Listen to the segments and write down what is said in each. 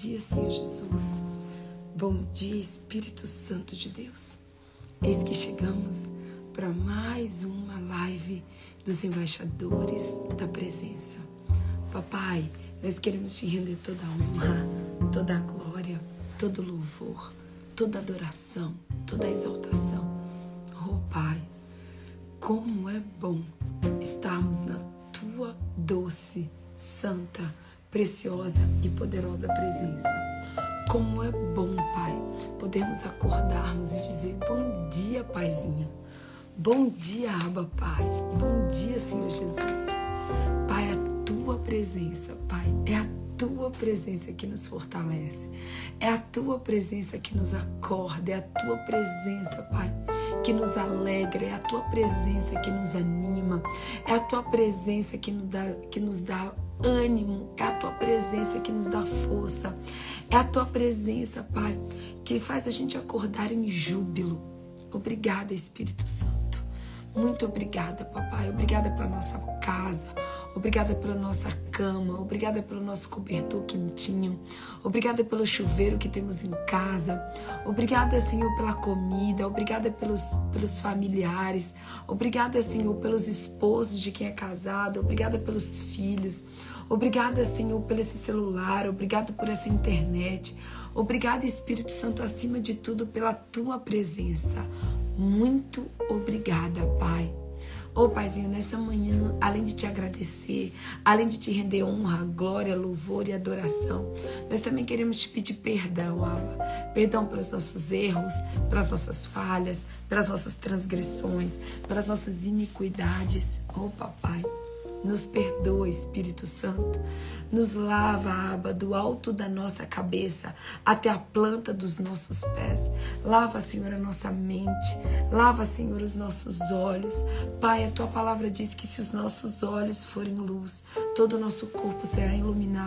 dia, Senhor Jesus. Bom dia, Espírito Santo de Deus. Eis que chegamos para mais uma live dos embaixadores da presença. Papai, nós queremos te render toda a honra, toda a glória, todo louvor, toda adoração, toda exaltação. Oh Pai, como é bom estarmos na tua doce, santa, preciosa e poderosa presença. Como é bom, Pai, podermos acordarmos e dizer bom dia, Paizinho. Bom dia, Abba, Pai. Bom dia, Senhor Jesus. Pai, a tua presença, Pai, é a tua presença que nos fortalece. É a tua presença que nos acorda, é a tua presença, Pai, que nos alegra, é a tua presença que nos anima, é a tua presença que nos dá, que nos dá ânimo, é a tua presença que nos dá força, é a tua presença, Pai, que faz a gente acordar em júbilo. Obrigada, Espírito Santo. Muito obrigada, papai. Obrigada pela nossa casa. Obrigada pela nossa cama, obrigada pelo nosso cobertor quentinho, obrigada pelo chuveiro que temos em casa, obrigada, Senhor, pela comida, obrigada pelos, pelos familiares, obrigada, Senhor, pelos esposos de quem é casado, obrigada pelos filhos, obrigada, Senhor, pelo esse celular, obrigada por essa internet, obrigada, Espírito Santo, acima de tudo, pela tua presença. Muito obrigada, Pai. Ô oh, Paizinho, nessa manhã, além de te agradecer, além de te render honra, glória, louvor e adoração, nós também queremos te pedir perdão, Abba. Perdão pelos nossos erros, pelas nossas falhas, pelas nossas transgressões, pelas nossas iniquidades. Ô oh, Papai, nos perdoa, Espírito Santo. Nos lava, aba, do alto da nossa cabeça até a planta dos nossos pés. Lava, Senhor, a nossa mente. Lava, Senhor, os nossos olhos. Pai, a tua palavra diz que se os nossos olhos forem luz, todo o nosso corpo será iluminado.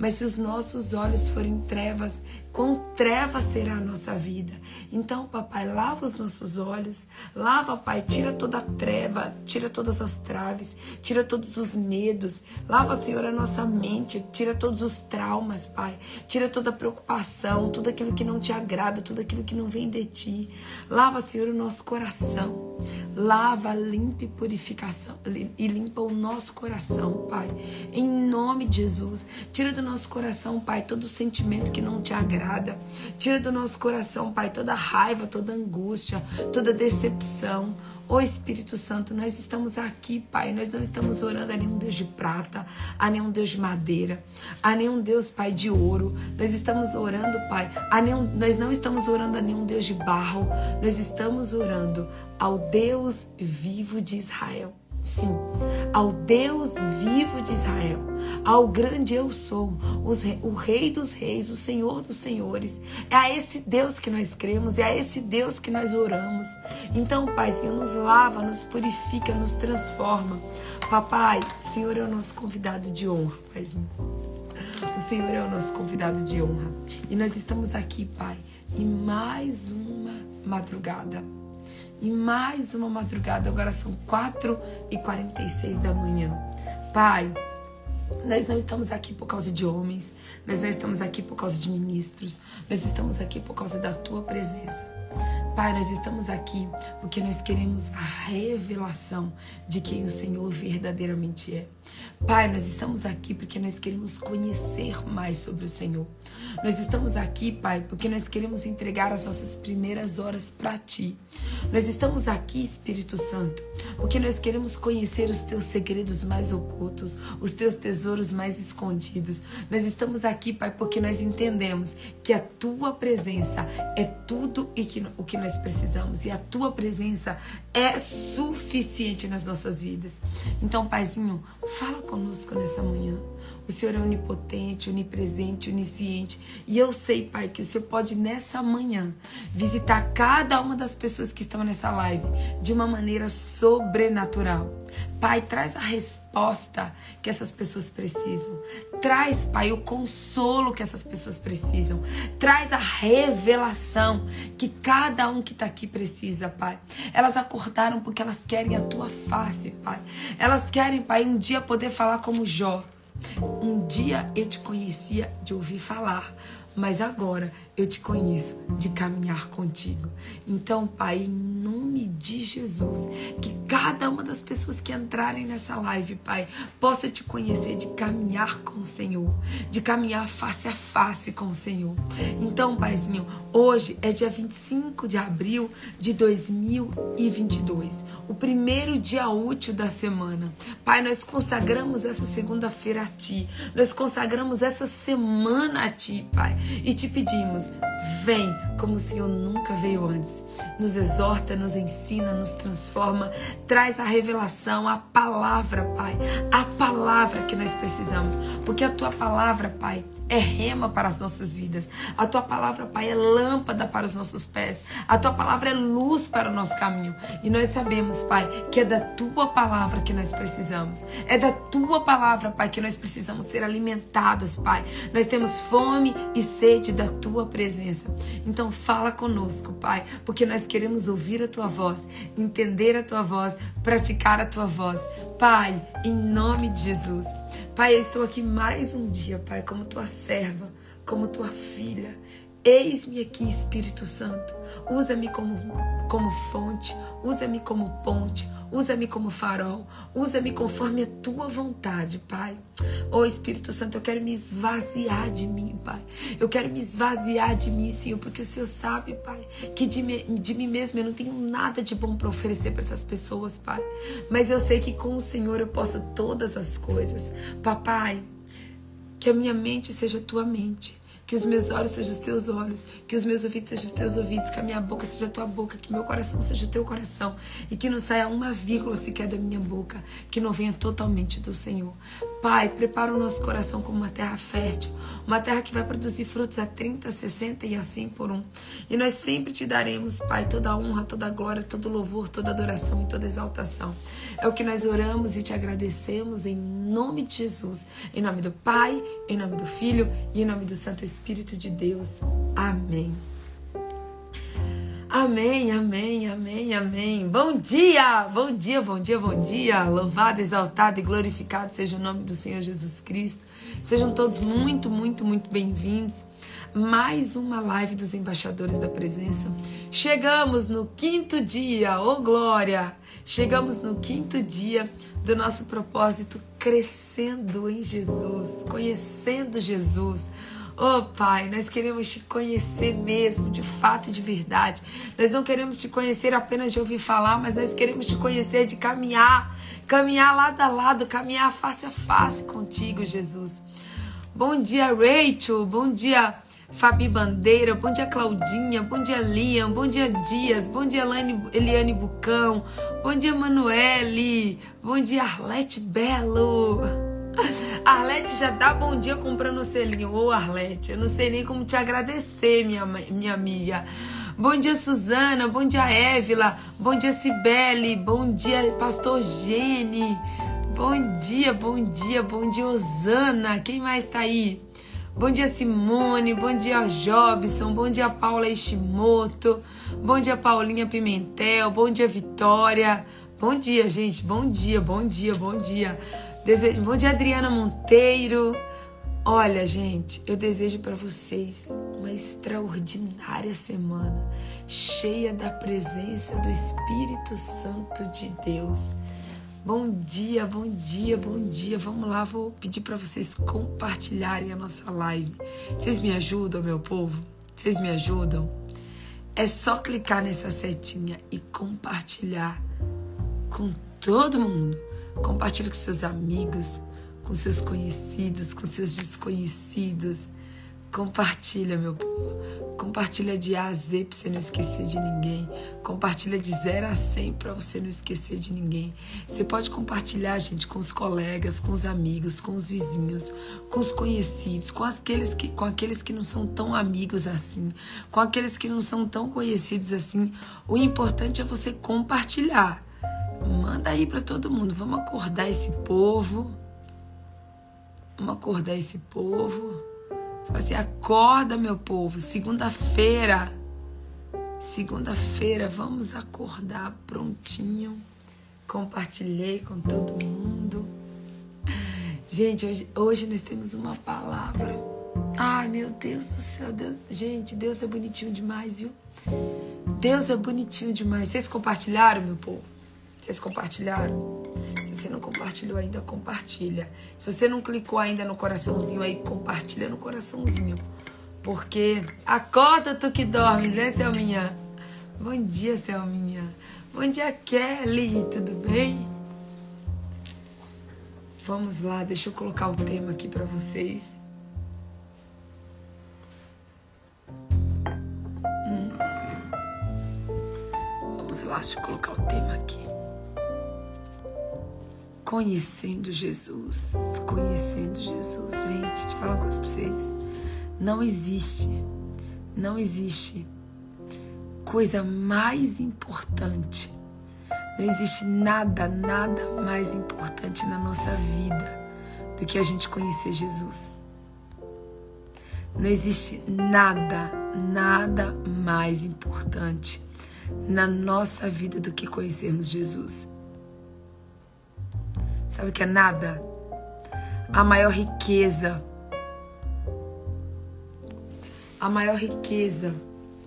Mas se os nossos olhos forem trevas, com trevas será a nossa vida. Então, papai, lava os nossos olhos. Lava, pai, tira toda a treva, tira todas as traves, tira todos os medos. Lava, Senhor, a nossa mente tira todos os traumas, Pai. Tira toda a preocupação, tudo aquilo que não te agrada, tudo aquilo que não vem de ti. Lava, Senhor, o nosso coração. Lava, limpa e purificação e limpa o nosso coração, Pai. Em nome de Jesus. Tira do nosso coração, Pai, todo sentimento que não te agrada. Tira do nosso coração, Pai, toda raiva, toda angústia, toda decepção. Ô Espírito Santo, nós estamos aqui, Pai. Nós não estamos orando a nenhum Deus de prata, a nenhum Deus de madeira, a nenhum Deus, Pai, de ouro. Nós estamos orando, Pai, a nenhum, nós não estamos orando a nenhum Deus de barro. Nós estamos orando ao Deus vivo de Israel. Sim, ao Deus vivo de Israel, ao grande eu sou, o Rei dos Reis, o Senhor dos Senhores. É a esse Deus que nós cremos, é a esse Deus que nós oramos. Então, Paizinho, nos lava, nos purifica, nos transforma. Papai, o Senhor é o nosso convidado de honra, Paizinho. O Senhor é o nosso convidado de honra. E nós estamos aqui, Pai, em mais uma madrugada e mais uma madrugada, agora são 4 e 46 da manhã. Pai, nós não estamos aqui por causa de homens, nós não estamos aqui por causa de ministros, nós estamos aqui por causa da tua presença. Pai, nós estamos aqui porque nós queremos a revelação de quem o Senhor verdadeiramente é. Pai, nós estamos aqui porque nós queremos conhecer mais sobre o Senhor. Nós estamos aqui, Pai, porque nós queremos entregar as nossas primeiras horas para Ti. Nós estamos aqui, Espírito Santo, porque nós queremos conhecer os Teus segredos mais ocultos, os Teus tesouros mais escondidos. Nós estamos aqui, Pai, porque nós entendemos que a Tua presença é tudo e que, o que nós precisamos e a Tua presença é suficiente nas nossas vidas. Então, Paizinho, fala conosco nessa manhã. O Senhor é onipotente, onipresente, onisciente. E eu sei, Pai, que o Senhor pode nessa manhã visitar cada uma das pessoas que estão nessa live de uma maneira sobrenatural. Pai, traz a resposta que essas pessoas precisam. Traz, Pai, o consolo que essas pessoas precisam. Traz a revelação que cada um que está aqui precisa, Pai. Elas acordaram porque elas querem a tua face, Pai. Elas querem, Pai, um dia poder falar como Jó. Um dia eu te conhecia de ouvir falar, mas agora eu te conheço de caminhar contigo. Então, Pai, em nome de Jesus, que cada uma das pessoas que entrarem nessa live, Pai, possa te conhecer de caminhar com o Senhor, de caminhar face a face com o Senhor. Então, Paizinho, hoje é dia 25 de abril de 2022, o primeiro dia útil da semana. Pai, nós consagramos essa segunda-feira a Ti, nós consagramos essa semana a Ti, Pai, e te pedimos vem como o Senhor nunca veio antes. Nos exorta, nos ensina, nos transforma, traz a revelação, a palavra, Pai. A palavra que nós precisamos. Porque a tua palavra, Pai, é rema para as nossas vidas. A tua palavra, Pai, é lâmpada para os nossos pés. A tua palavra é luz para o nosso caminho. E nós sabemos, Pai, que é da tua palavra que nós precisamos. É da tua palavra, Pai, que nós precisamos ser alimentados, Pai. Nós temos fome e sede da tua presença. Então fala conosco, Pai, porque nós queremos ouvir a tua voz, entender a tua voz, praticar a tua voz. Pai, em nome de Jesus. Pai, eu estou aqui mais um dia, Pai, como tua serva, como tua filha. Eis-me aqui, Espírito Santo. Usa-me como, como fonte, usa-me como ponte, Usa-me como farol. Usa-me conforme a tua vontade, Pai. Oh Espírito Santo, eu quero me esvaziar de mim, Pai. Eu quero me esvaziar de mim, Senhor, porque o Senhor sabe, Pai, que de, me, de mim mesmo eu não tenho nada de bom para oferecer para essas pessoas, Pai. Mas eu sei que com o Senhor eu posso todas as coisas. Papai, que a minha mente seja a tua mente que os meus olhos sejam os teus olhos, que os meus ouvidos sejam os teus ouvidos, que a minha boca seja a tua boca, que meu coração seja o teu coração e que não saia uma vírgula sequer da minha boca, que não venha totalmente do Senhor. Pai, prepara o nosso coração como uma terra fértil, uma terra que vai produzir frutos a 30, 60 e assim por um. E nós sempre te daremos, Pai, toda a honra, toda a glória, todo o louvor, toda a adoração e toda a exaltação. É o que nós oramos e te agradecemos em nome de Jesus, em nome do Pai, em nome do Filho e em nome do Santo Espírito de Deus. Amém. Amém, amém, amém, amém. Bom dia, bom dia, bom dia, bom dia. Louvado, exaltado e glorificado seja o nome do Senhor Jesus Cristo. Sejam todos muito, muito, muito bem-vindos. Mais uma live dos embaixadores da presença. Chegamos no quinto dia, ô oh glória! Chegamos no quinto dia do nosso propósito crescendo em Jesus, conhecendo Jesus Oh Pai, nós queremos te conhecer mesmo, de fato, de verdade. Nós não queremos te conhecer apenas de ouvir falar, mas nós queremos te conhecer de caminhar, caminhar lado a lado, caminhar face a face contigo, Jesus. Bom dia, Rachel. Bom dia, Fabi Bandeira. Bom dia, Claudinha. Bom dia, Liam. Bom dia, Dias. Bom dia, Eliane, Eliane Bucão. Bom dia, Manuele. Bom dia, Arlete Belo. Arlete já dá bom dia comprando o selinho. Ô, Arlete, eu não sei nem como te agradecer, minha, minha amiga. Bom dia, Suzana. Bom dia, Évila. Bom dia, Cibele. Bom dia, Pastor Gene. Bom dia, bom dia, bom dia, Osana. Quem mais tá aí? Bom dia, Simone. Bom dia, Jobson. Bom dia, Paula Ishimoto. Bom dia, Paulinha Pimentel. Bom dia, Vitória. Bom dia, gente. Bom dia, bom dia, bom dia. Desejo, bom dia, Adriana Monteiro. Olha, gente, eu desejo para vocês uma extraordinária semana, cheia da presença do Espírito Santo de Deus. Bom dia, bom dia, bom dia. Vamos lá, vou pedir para vocês compartilharem a nossa live. Vocês me ajudam, meu povo? Vocês me ajudam? É só clicar nessa setinha e compartilhar com todo mundo Compartilhe com seus amigos, com seus conhecidos, com seus desconhecidos. Compartilha, meu povo. Compartilha de A a Z para você não esquecer de ninguém. Compartilha de 0 a 100 para você não esquecer de ninguém. Você pode compartilhar, gente, com os colegas, com os amigos, com os vizinhos, com os conhecidos, com aqueles que, com aqueles que não são tão amigos assim, com aqueles que não são tão conhecidos assim. O importante é você compartilhar. Manda aí para todo mundo. Vamos acordar esse povo. Vamos acordar esse povo. Fala assim: acorda, meu povo. Segunda-feira. Segunda-feira, vamos acordar prontinho. Compartilhei com todo mundo. Gente, hoje, hoje nós temos uma palavra. Ai, meu Deus do céu. Deus, gente, Deus é bonitinho demais, viu? Deus é bonitinho demais. Vocês compartilharam, meu povo? Vocês compartilharam? Se você não compartilhou ainda, compartilha. Se você não clicou ainda no coraçãozinho aí, compartilha no coraçãozinho. Porque acorda tu que dormes, né, Selminha? Bom dia, Selminha. Bom dia, Kelly. Tudo bem? Vamos lá, deixa eu colocar o tema aqui para vocês. Hum. Vamos lá, deixa eu colocar o tema aqui. Conhecendo Jesus. Conhecendo Jesus. Gente, eu falar uma coisa pra vocês. Não existe, não existe coisa mais importante não existe nada, nada mais importante na nossa vida do que a gente conhecer Jesus. Não existe nada, nada mais importante na nossa vida do que conhecermos Jesus. Sabe o que é nada? A maior riqueza, a maior riqueza,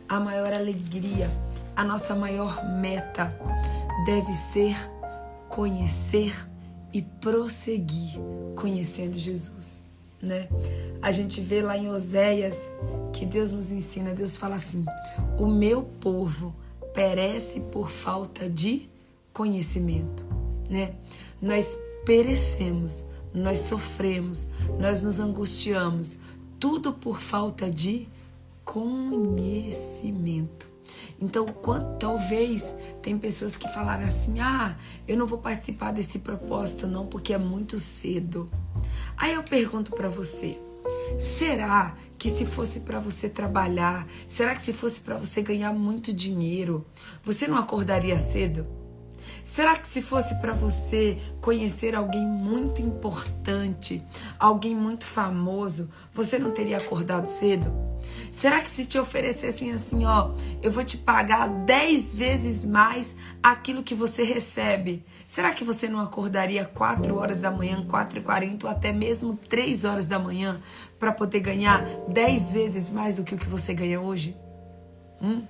a maior alegria, a nossa maior meta deve ser conhecer e prosseguir conhecendo Jesus, né? A gente vê lá em Oséias que Deus nos ensina, Deus fala assim: "O meu povo perece por falta de conhecimento", né? Nós perecemos, nós sofremos, nós nos angustiamos, tudo por falta de conhecimento. Então, quando, talvez tem pessoas que falaram assim: "Ah, eu não vou participar desse propósito não, porque é muito cedo". Aí eu pergunto para você: será que se fosse para você trabalhar, será que se fosse para você ganhar muito dinheiro, você não acordaria cedo? Será que se fosse para você conhecer alguém muito importante, alguém muito famoso, você não teria acordado cedo? Será que se te oferecessem assim, ó, eu vou te pagar 10 vezes mais aquilo que você recebe, será que você não acordaria 4 horas da manhã, 4 e 40 ou até mesmo 3 horas da manhã para poder ganhar 10 vezes mais do que o que você ganha hoje? Hum?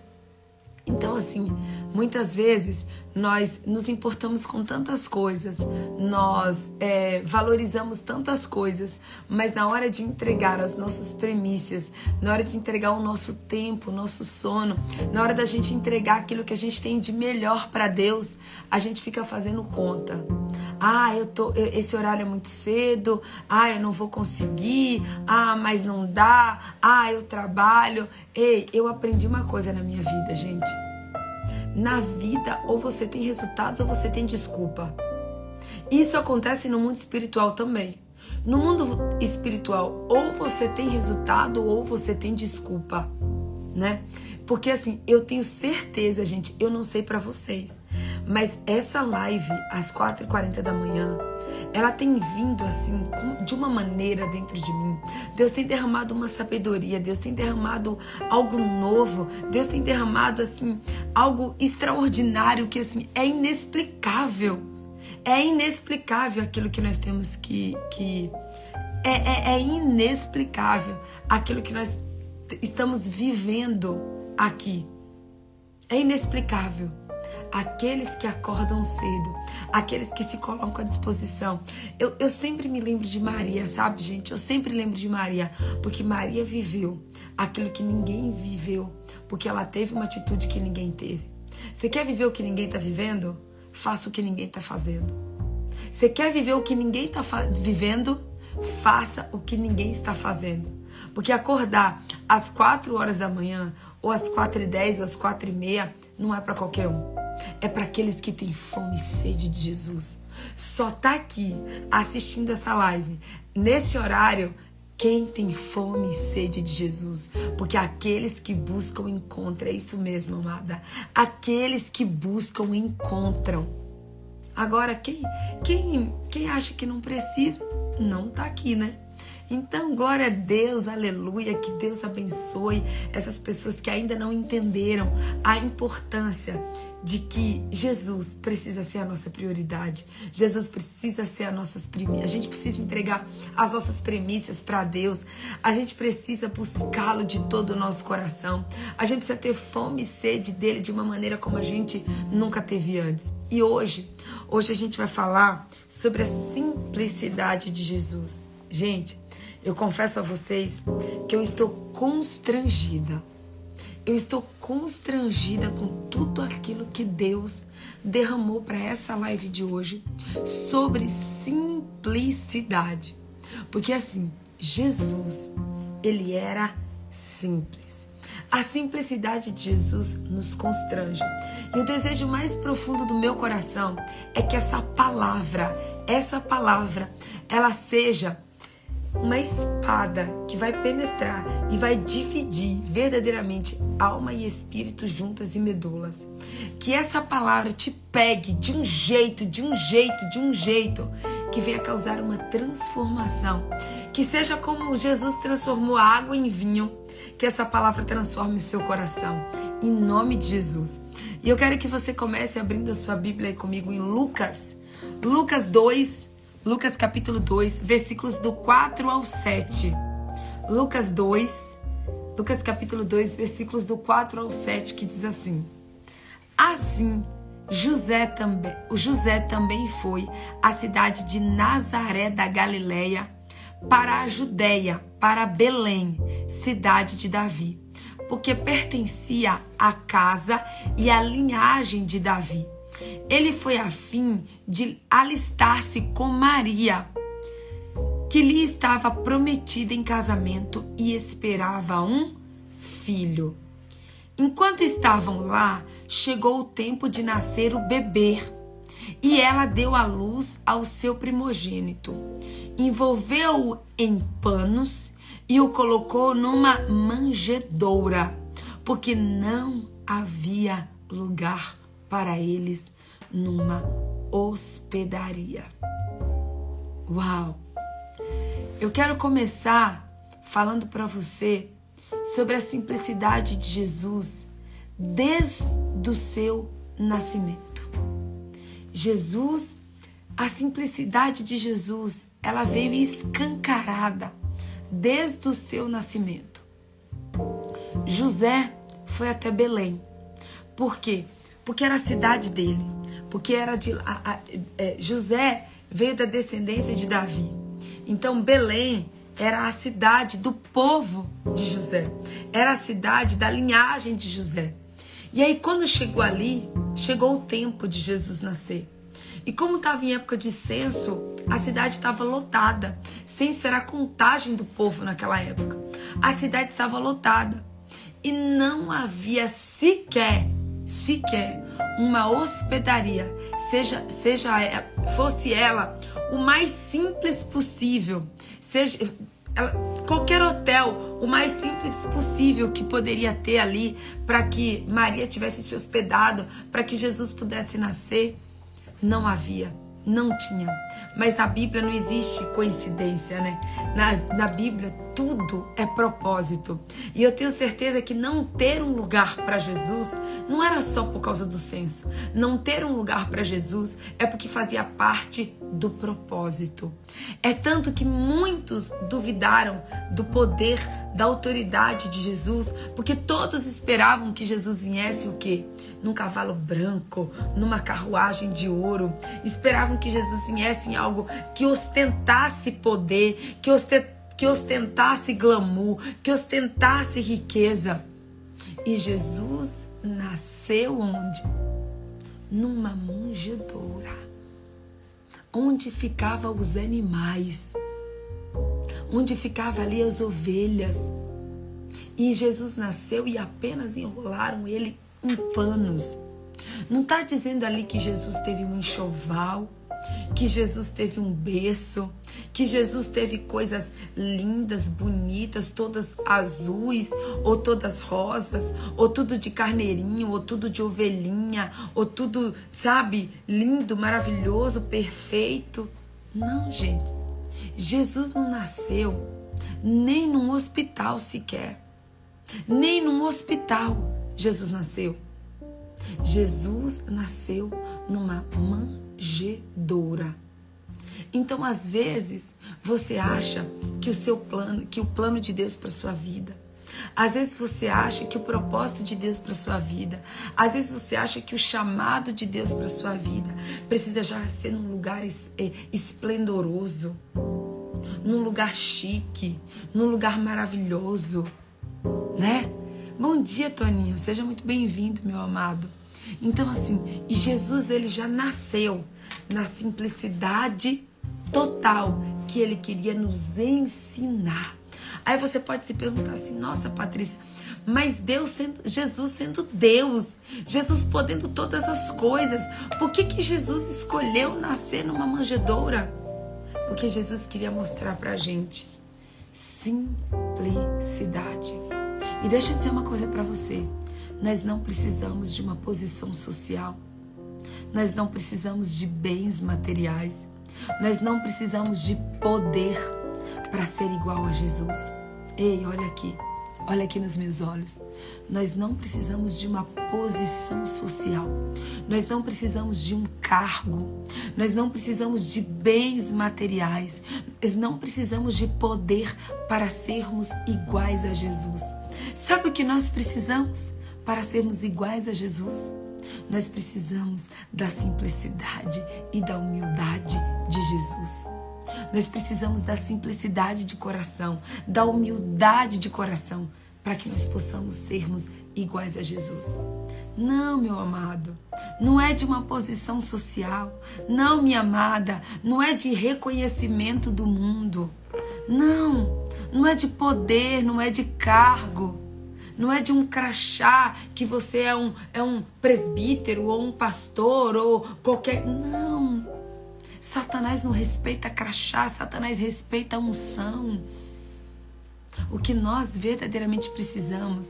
Então, assim, muitas vezes nós nos importamos com tantas coisas, nós é, valorizamos tantas coisas, mas na hora de entregar as nossas premissas, na hora de entregar o nosso tempo, o nosso sono, na hora da gente entregar aquilo que a gente tem de melhor para Deus, a gente fica fazendo conta. Ah, eu tô, esse horário é muito cedo. Ah, eu não vou conseguir. Ah, mas não dá. Ah, eu trabalho. Ei, eu aprendi uma coisa na minha vida, gente. Na vida, ou você tem resultados ou você tem desculpa. Isso acontece no mundo espiritual também. No mundo espiritual, ou você tem resultado ou você tem desculpa, né? Porque assim, eu tenho certeza, gente, eu não sei para vocês, mas essa live às 4h40 da manhã, ela tem vindo assim de uma maneira dentro de mim. Deus tem derramado uma sabedoria, Deus tem derramado algo novo, Deus tem derramado assim algo extraordinário que assim é inexplicável. É inexplicável aquilo que nós temos que que é, é, é inexplicável aquilo que nós estamos vivendo aqui. É inexplicável. Aqueles que acordam cedo, aqueles que se colocam à disposição. Eu, eu sempre me lembro de Maria, sabe, gente? Eu sempre lembro de Maria, porque Maria viveu aquilo que ninguém viveu, porque ela teve uma atitude que ninguém teve. Você quer viver o que ninguém está vivendo? Faça o que ninguém está fazendo. Você quer viver o que ninguém está vivendo? Faça o que ninguém está fazendo. Porque acordar às 4 horas da manhã, ou às 4 e 10, ou às 4 e meia, não é para qualquer um. É para aqueles que têm fome e sede de Jesus. Só tá aqui assistindo essa live nesse horário quem tem fome e sede de Jesus, porque aqueles que buscam encontram, é isso mesmo, amada. Aqueles que buscam encontram. Agora, quem, quem, quem acha que não precisa, não tá aqui, né? Então, glória a Deus, aleluia, que Deus abençoe essas pessoas que ainda não entenderam a importância de que Jesus precisa ser a nossa prioridade. Jesus precisa ser a nossas primícias. A gente precisa entregar as nossas premissas para Deus. A gente precisa buscá-lo de todo o nosso coração. A gente precisa ter fome e sede dele de uma maneira como a gente nunca teve antes. E hoje, hoje a gente vai falar sobre a simplicidade de Jesus. Gente, eu confesso a vocês que eu estou constrangida eu estou constrangida com tudo aquilo que Deus derramou para essa live de hoje sobre simplicidade. Porque assim, Jesus, ele era simples. A simplicidade de Jesus nos constrange. E o desejo mais profundo do meu coração é que essa palavra, essa palavra, ela seja uma espada que vai penetrar e vai dividir verdadeiramente alma e espírito juntas e medulas. Que essa palavra te pegue de um jeito, de um jeito, de um jeito que venha causar uma transformação. Que seja como Jesus transformou a água em vinho, que essa palavra transforme o seu coração. Em nome de Jesus. E eu quero que você comece abrindo a sua Bíblia comigo em Lucas. Lucas 2, Lucas capítulo 2, versículos do 4 ao 7. Lucas 2, Lucas capítulo 2, versículos do 4 ao 7, que diz assim: Assim, José também, o José também foi à cidade de Nazaré da Galileia para a Judéia, para Belém, cidade de Davi, porque pertencia à casa e à linhagem de Davi ele foi a fim de alistar-se com Maria, que lhe estava prometida em casamento e esperava um filho. Enquanto estavam lá, chegou o tempo de nascer o bebê, e ela deu à luz ao seu primogênito. Envolveu-o em panos e o colocou numa manjedoura, porque não havia lugar para eles numa hospedaria. Uau! Eu quero começar falando para você sobre a simplicidade de Jesus desde o seu nascimento. Jesus, a simplicidade de Jesus, ela veio escancarada desde o seu nascimento. José foi até Belém. Por quê? Porque era a cidade dele porque era de a, a, é, José veio da descendência de Davi. Então Belém era a cidade do povo de José, era a cidade da linhagem de José. E aí quando chegou ali, chegou o tempo de Jesus nascer. E como estava em época de censo, a cidade estava lotada. Censo era a contagem do povo naquela época. A cidade estava lotada. E não havia sequer, sequer uma hospedaria, seja, seja ela, fosse ela o mais simples possível, seja ela, qualquer hotel, o mais simples possível que poderia ter ali para que Maria tivesse se hospedado, para que Jesus pudesse nascer, não havia. Não tinha. Mas na Bíblia não existe coincidência, né? Na, na Bíblia tudo é propósito. E eu tenho certeza que não ter um lugar para Jesus não era só por causa do censo. Não ter um lugar para Jesus é porque fazia parte do propósito. É tanto que muitos duvidaram do poder, da autoridade de Jesus, porque todos esperavam que Jesus viesse o quê? Num cavalo branco, numa carruagem de ouro. Esperavam que Jesus viesse em algo que ostentasse poder, que, que ostentasse glamour, que ostentasse riqueza. E Jesus nasceu onde? Numa manjedoura. Onde ficavam os animais. Onde ficavam ali as ovelhas. E Jesus nasceu e apenas enrolaram ele em panos. Não está dizendo ali que Jesus teve um enxoval, que Jesus teve um berço, que Jesus teve coisas lindas, bonitas, todas azuis, ou todas rosas, ou tudo de carneirinho, ou tudo de ovelhinha, ou tudo, sabe, lindo, maravilhoso, perfeito. Não, gente. Jesus não nasceu nem num hospital sequer. Nem num hospital Jesus nasceu. Jesus nasceu numa manjedoura. Então, às vezes, você acha que o seu plano, que o plano de Deus para sua vida, às vezes você acha que o propósito de Deus para sua vida, às vezes você acha que o chamado de Deus para sua vida precisa já ser num lugar é, esplendoroso, num lugar chique, num lugar maravilhoso, né? Bom dia, Toninho. Seja muito bem-vindo, meu amado. Então assim, e Jesus ele já nasceu na simplicidade total que ele queria nos ensinar. Aí você pode se perguntar assim: "Nossa, Patrícia, mas Deus sendo Jesus sendo Deus, Jesus podendo todas as coisas, por que que Jesus escolheu nascer numa manjedoura?" Porque Jesus queria mostrar pra gente simplicidade. E deixa eu dizer uma coisa para você. Nós não precisamos de uma posição social. Nós não precisamos de bens materiais. Nós não precisamos de poder para ser igual a Jesus. Ei, olha aqui. Olha aqui nos meus olhos. Nós não precisamos de uma posição social. Nós não precisamos de um cargo. Nós não precisamos de bens materiais. Nós não precisamos de poder para sermos iguais a Jesus. Sabe o que nós precisamos para sermos iguais a Jesus? Nós precisamos da simplicidade e da humildade de Jesus. Nós precisamos da simplicidade de coração, da humildade de coração, para que nós possamos sermos iguais a Jesus. Não, meu amado, não é de uma posição social. Não, minha amada, não é de reconhecimento do mundo. Não, não é de poder, não é de cargo. Não é de um crachá que você é um, é um presbítero ou um pastor ou qualquer. Não. Satanás não respeita crachá, Satanás respeita a unção. O que nós verdadeiramente precisamos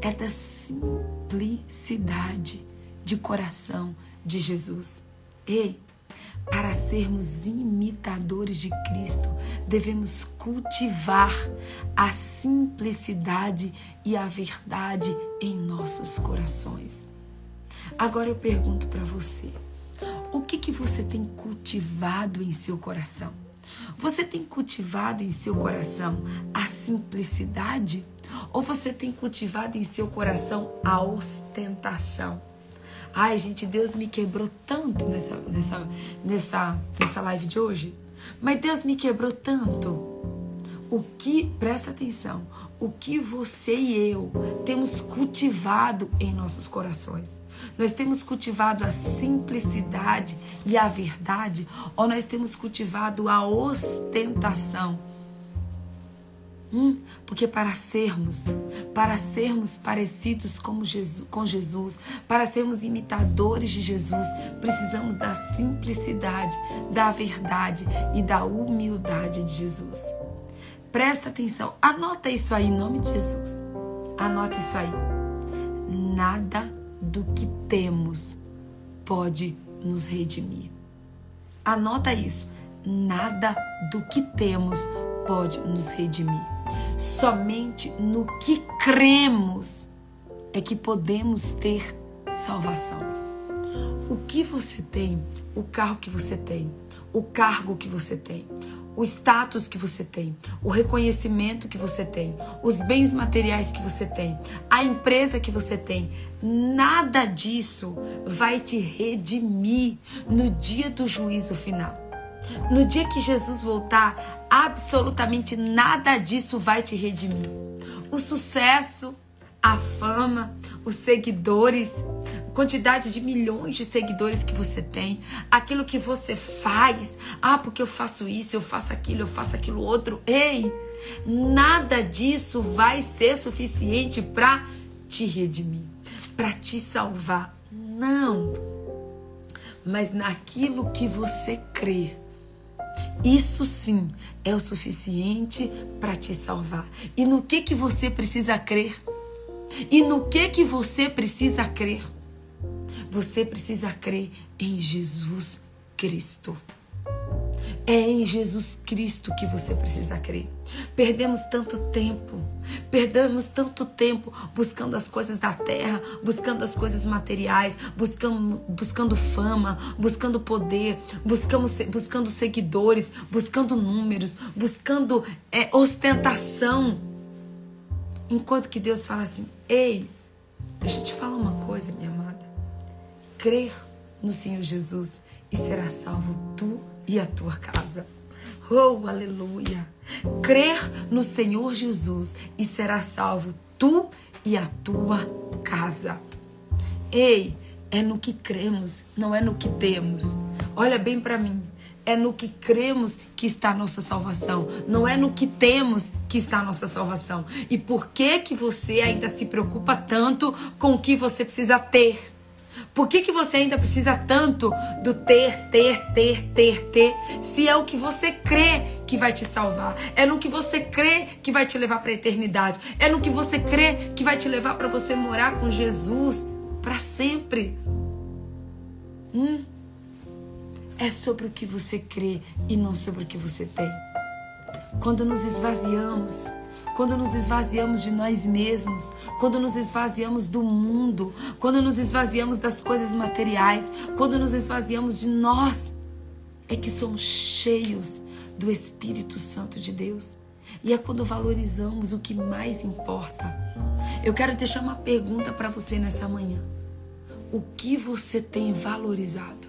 é da simplicidade de coração de Jesus. Ei, para sermos imitadores de Cristo, devemos cultivar a simplicidade e a verdade em nossos corações. Agora eu pergunto para você: o que, que você tem cultivado em seu coração? Você tem cultivado em seu coração a simplicidade? Ou você tem cultivado em seu coração a ostentação? Ai, gente, Deus me quebrou tanto nessa, nessa, nessa, nessa live de hoje. Mas Deus me quebrou tanto. O que, presta atenção, o que você e eu temos cultivado em nossos corações? Nós temos cultivado a simplicidade e a verdade ou nós temos cultivado a ostentação? Hum, porque para sermos, para sermos parecidos com Jesus, com Jesus, para sermos imitadores de Jesus, precisamos da simplicidade, da verdade e da humildade de Jesus. Presta atenção, anota isso aí em nome de Jesus. Anota isso aí. Nada do que temos pode nos redimir. Anota isso. Nada do que temos pode nos redimir. Somente no que cremos é que podemos ter salvação. O que você tem, o carro que você tem, o cargo que você tem, o status que você tem, o reconhecimento que você tem, os bens materiais que você tem, a empresa que você tem, nada disso vai te redimir no dia do juízo final. No dia que Jesus voltar, absolutamente nada disso vai te redimir. O sucesso, a fama, os seguidores, quantidade de milhões de seguidores que você tem, aquilo que você faz. Ah, porque eu faço isso, eu faço aquilo, eu faço aquilo outro. Ei, nada disso vai ser suficiente para te redimir, para te salvar. Não. Mas naquilo que você crê. Isso sim é o suficiente para te salvar. E no que que você precisa crer? E no que que você precisa crer? Você precisa crer em Jesus Cristo. É em Jesus Cristo que você precisa crer. Perdemos tanto tempo, perdemos tanto tempo buscando as coisas da terra, buscando as coisas materiais, buscando, buscando fama, buscando poder, buscando, buscando seguidores, buscando números, buscando é, ostentação. Enquanto que Deus fala assim: Ei, deixa eu te falar uma coisa, minha amada. Crer no Senhor Jesus e será salvo tu e a tua casa. Oh, aleluia! Crer no Senhor Jesus e será salvo tu e a tua casa. Ei, é no que cremos, não é no que temos. Olha bem para mim. É no que cremos que está a nossa salvação. Não é no que temos que está a nossa salvação. E por que que você ainda se preocupa tanto com o que você precisa ter? Por que, que você ainda precisa tanto do ter, ter, ter, ter, ter, se é o que você crê que vai te salvar? É no que você crê que vai te levar para a eternidade? É no que você crê que vai te levar para você morar com Jesus para sempre? Hum? É sobre o que você crê e não sobre o que você tem. Quando nos esvaziamos, quando nos esvaziamos de nós mesmos, quando nos esvaziamos do mundo, quando nos esvaziamos das coisas materiais, quando nos esvaziamos de nós, é que somos cheios do Espírito Santo de Deus. E é quando valorizamos o que mais importa. Eu quero deixar uma pergunta para você nessa manhã. O que você tem valorizado?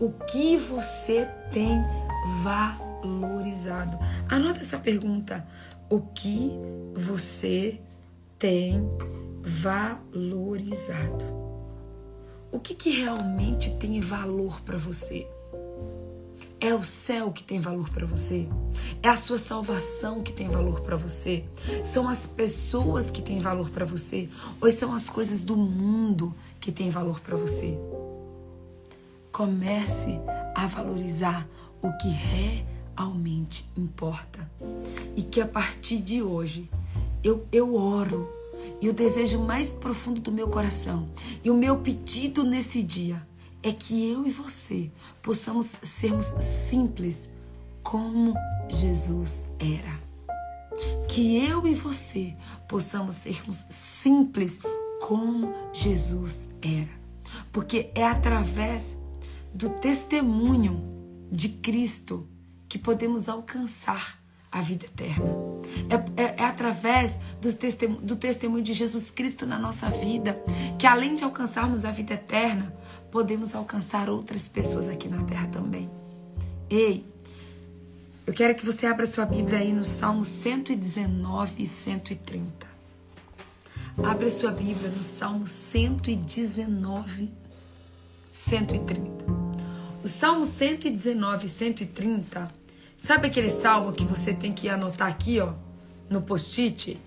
O que você tem valorizado? Valorizado. Anota essa pergunta. O que você tem valorizado? O que, que realmente tem valor para você? É o céu que tem valor para você? É a sua salvação que tem valor para você? São as pessoas que têm valor para você? Ou são as coisas do mundo que têm valor para você? Comece a valorizar o que é realmente importa. E que a partir de hoje eu, eu oro e o desejo mais profundo do meu coração e o meu pedido nesse dia é que eu e você possamos sermos simples como Jesus era. Que eu e você possamos sermos simples como Jesus era. Porque é através do testemunho de Cristo que podemos alcançar a vida eterna. É, é, é através do testemunho, do testemunho de Jesus Cristo na nossa vida que, além de alcançarmos a vida eterna, podemos alcançar outras pessoas aqui na terra também. Ei, eu quero que você abra sua Bíblia aí no Salmo 119 e 130. Abra sua Bíblia no Salmo 119, 130. O Salmo 119 e 130 Sabe aquele salmo que você tem que anotar aqui, ó, no post-it?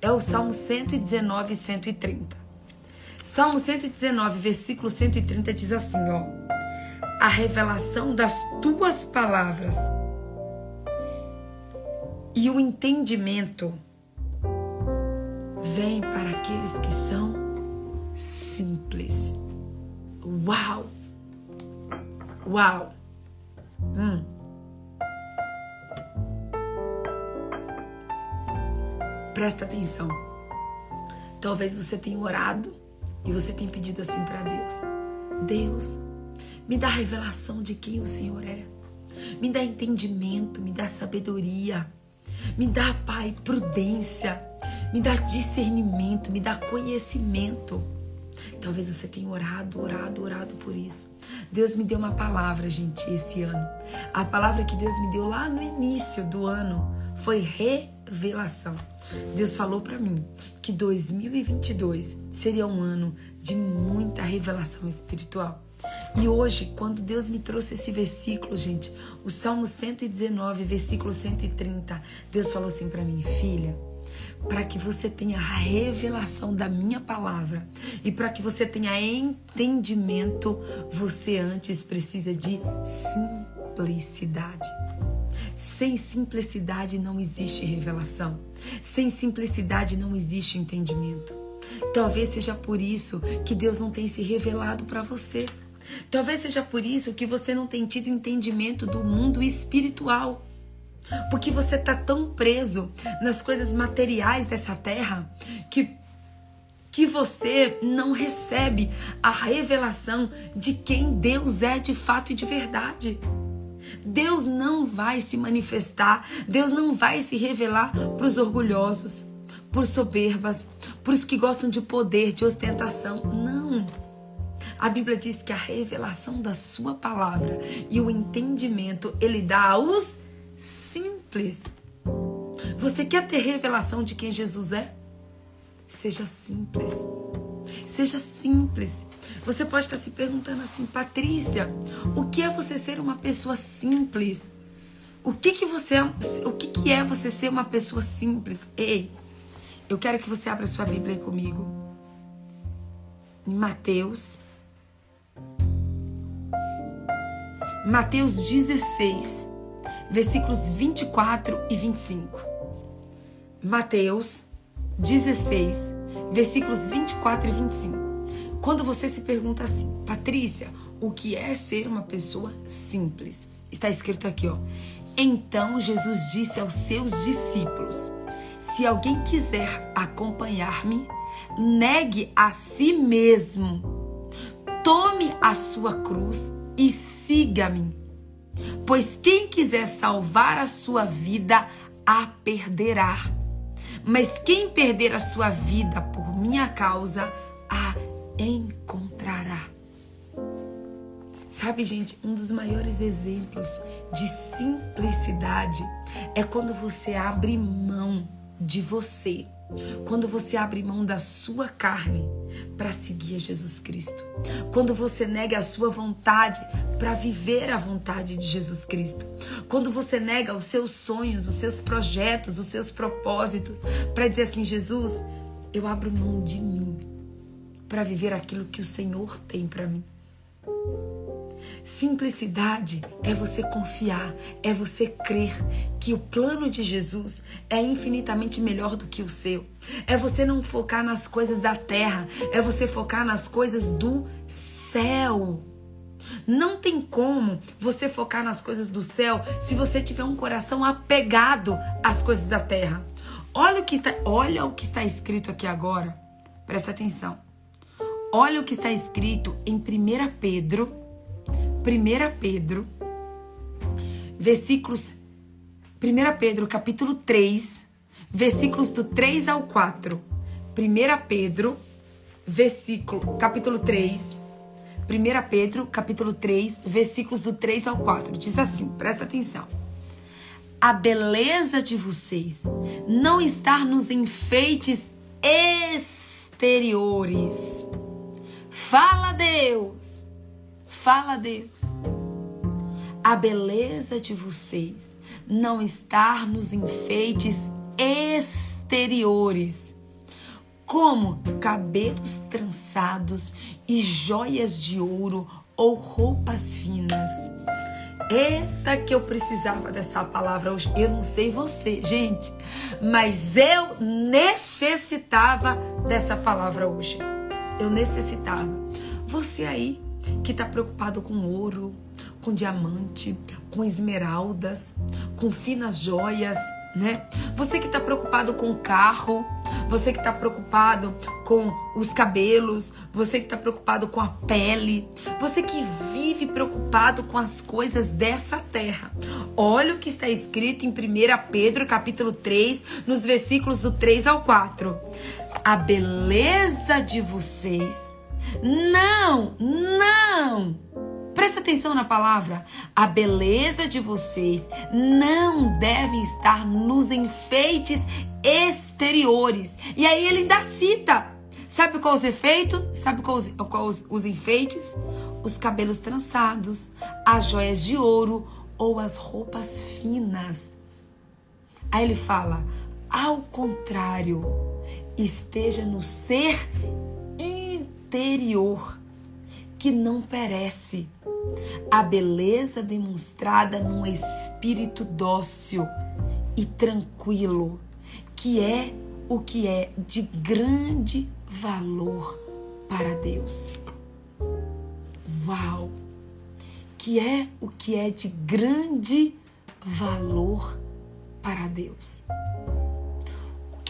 É o Salmo 119 e 130. Salmo 119, versículo 130 diz assim, ó: A revelação das tuas palavras e o entendimento vem para aqueles que são simples. Uau! Uau! Hum. Presta atenção. Talvez você tenha orado e você tenha pedido assim para Deus: Deus, me dá revelação de quem o Senhor é. Me dá entendimento, me dá sabedoria. Me dá, Pai, prudência. Me dá discernimento, me dá conhecimento. Talvez você tenha orado, orado, orado por isso. Deus me deu uma palavra, gente, esse ano. A palavra que Deus me deu lá no início do ano foi revelação. Deus falou para mim que 2022 seria um ano de muita revelação espiritual. E hoje, quando Deus me trouxe esse versículo, gente, o Salmo 119, versículo 130, Deus falou assim para mim, filha, para que você tenha a revelação da minha palavra e para que você tenha entendimento, você antes precisa de simplicidade. Sem simplicidade não existe revelação. Sem simplicidade não existe entendimento. Talvez seja por isso que Deus não tem se revelado para você. Talvez seja por isso que você não tem tido entendimento do mundo espiritual. Porque você está tão preso nas coisas materiais dessa terra que que você não recebe a revelação de quem Deus é de fato e de verdade. Deus não vai se manifestar, Deus não vai se revelar para os orgulhosos, por soberbas, por os que gostam de poder, de ostentação. Não. A Bíblia diz que a revelação da sua palavra e o entendimento ele dá aos simples. Você quer ter revelação de quem Jesus é? Seja simples. Seja simples. Você pode estar se perguntando assim, Patrícia, o que é você ser uma pessoa simples? O que que você é, o que que é você ser uma pessoa simples? Ei, eu quero que você abra sua Bíblia aí comigo. Em Mateus Mateus 16, versículos 24 e 25. Mateus 16, versículos 24 e 25. Quando você se pergunta assim, Patrícia, o que é ser uma pessoa simples? Está escrito aqui, ó. Então Jesus disse aos seus discípulos: Se alguém quiser acompanhar-me, negue a si mesmo, tome a sua cruz e siga-me. Pois quem quiser salvar a sua vida, a perderá mas quem perder a sua vida por minha causa, a encontrará. Sabe, gente, um dos maiores exemplos de simplicidade é quando você abre mão de você quando você abre mão da sua carne para seguir a Jesus Cristo. Quando você nega a sua vontade para viver a vontade de Jesus Cristo. Quando você nega os seus sonhos, os seus projetos, os seus propósitos para dizer assim: Jesus, eu abro mão de mim para viver aquilo que o Senhor tem para mim. Simplicidade é você confiar, é você crer que o plano de Jesus é infinitamente melhor do que o seu. É você não focar nas coisas da terra, é você focar nas coisas do céu. Não tem como você focar nas coisas do céu se você tiver um coração apegado às coisas da terra. Olha o que está, olha o que está escrito aqui agora. Presta atenção. Olha o que está escrito em 1 Pedro 1 Pedro, versículos 1 Pedro, capítulo 3, versículos do 3 ao 4. 1 Pedro, versículo, capítulo 3, 1 Pedro, capítulo 3, versículos do 3 ao 4. Diz assim, presta atenção. A beleza de vocês não está nos enfeites exteriores. Fala Deus Fala Deus. A beleza de vocês não está nos enfeites exteriores, como cabelos trançados e joias de ouro ou roupas finas. Eita, que eu precisava dessa palavra hoje. Eu não sei você, gente, mas eu necessitava dessa palavra hoje. Eu necessitava. Você aí que está preocupado com ouro, com diamante, com esmeraldas, com finas joias, né? Você que está preocupado com o carro, você que está preocupado com os cabelos, você que está preocupado com a pele, você que vive preocupado com as coisas dessa terra. Olha o que está escrito em 1 Pedro capítulo 3, nos versículos do 3 ao 4. A beleza de vocês não, não! Presta atenção na palavra. A beleza de vocês não deve estar nos enfeites exteriores. E aí ele ainda cita. Sabe qual os efeitos? Sabe qual os, qual os, os enfeites? Os cabelos trançados, as joias de ouro ou as roupas finas. Aí ele fala: ao contrário, esteja no ser interior que não perece. A beleza demonstrada num espírito dócil e tranquilo, que é o que é de grande valor para Deus. Uau! Que é o que é de grande valor para Deus.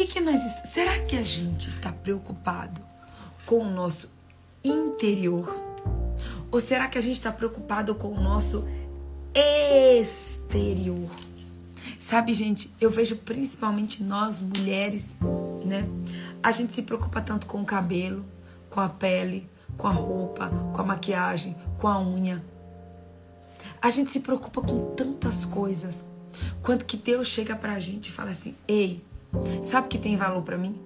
Que nós. Será que a gente está preocupado com o nosso interior? Ou será que a gente está preocupado com o nosso exterior? Sabe, gente, eu vejo principalmente nós mulheres, né? A gente se preocupa tanto com o cabelo, com a pele, com a roupa, com a maquiagem, com a unha. A gente se preocupa com tantas coisas. Quanto que Deus chega pra gente e fala assim: "Ei, sabe o que tem valor para mim?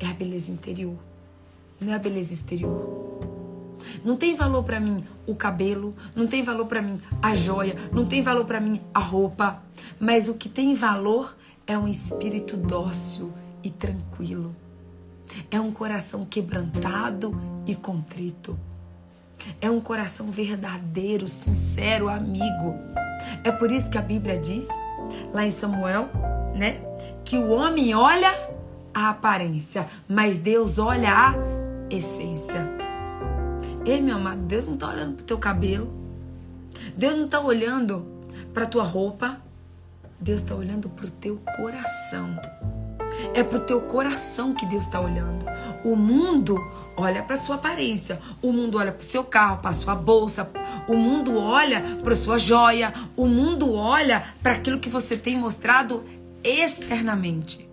É a beleza interior, não é a beleza exterior." Não tem valor para mim o cabelo, não tem valor para mim a joia, não tem valor para mim a roupa, mas o que tem valor é um espírito dócil e tranquilo. É um coração quebrantado e contrito. É um coração verdadeiro, sincero, amigo. É por isso que a Bíblia diz, lá em Samuel, né, que o homem olha a aparência, mas Deus olha a essência. Ei, meu amado, Deus não está olhando para o teu cabelo. Deus não está olhando para a tua roupa. Deus está olhando para o teu coração. É para o teu coração que Deus está olhando. O mundo olha para sua aparência. O mundo olha para o seu carro, para sua bolsa. O mundo olha para sua joia. O mundo olha para aquilo que você tem mostrado externamente.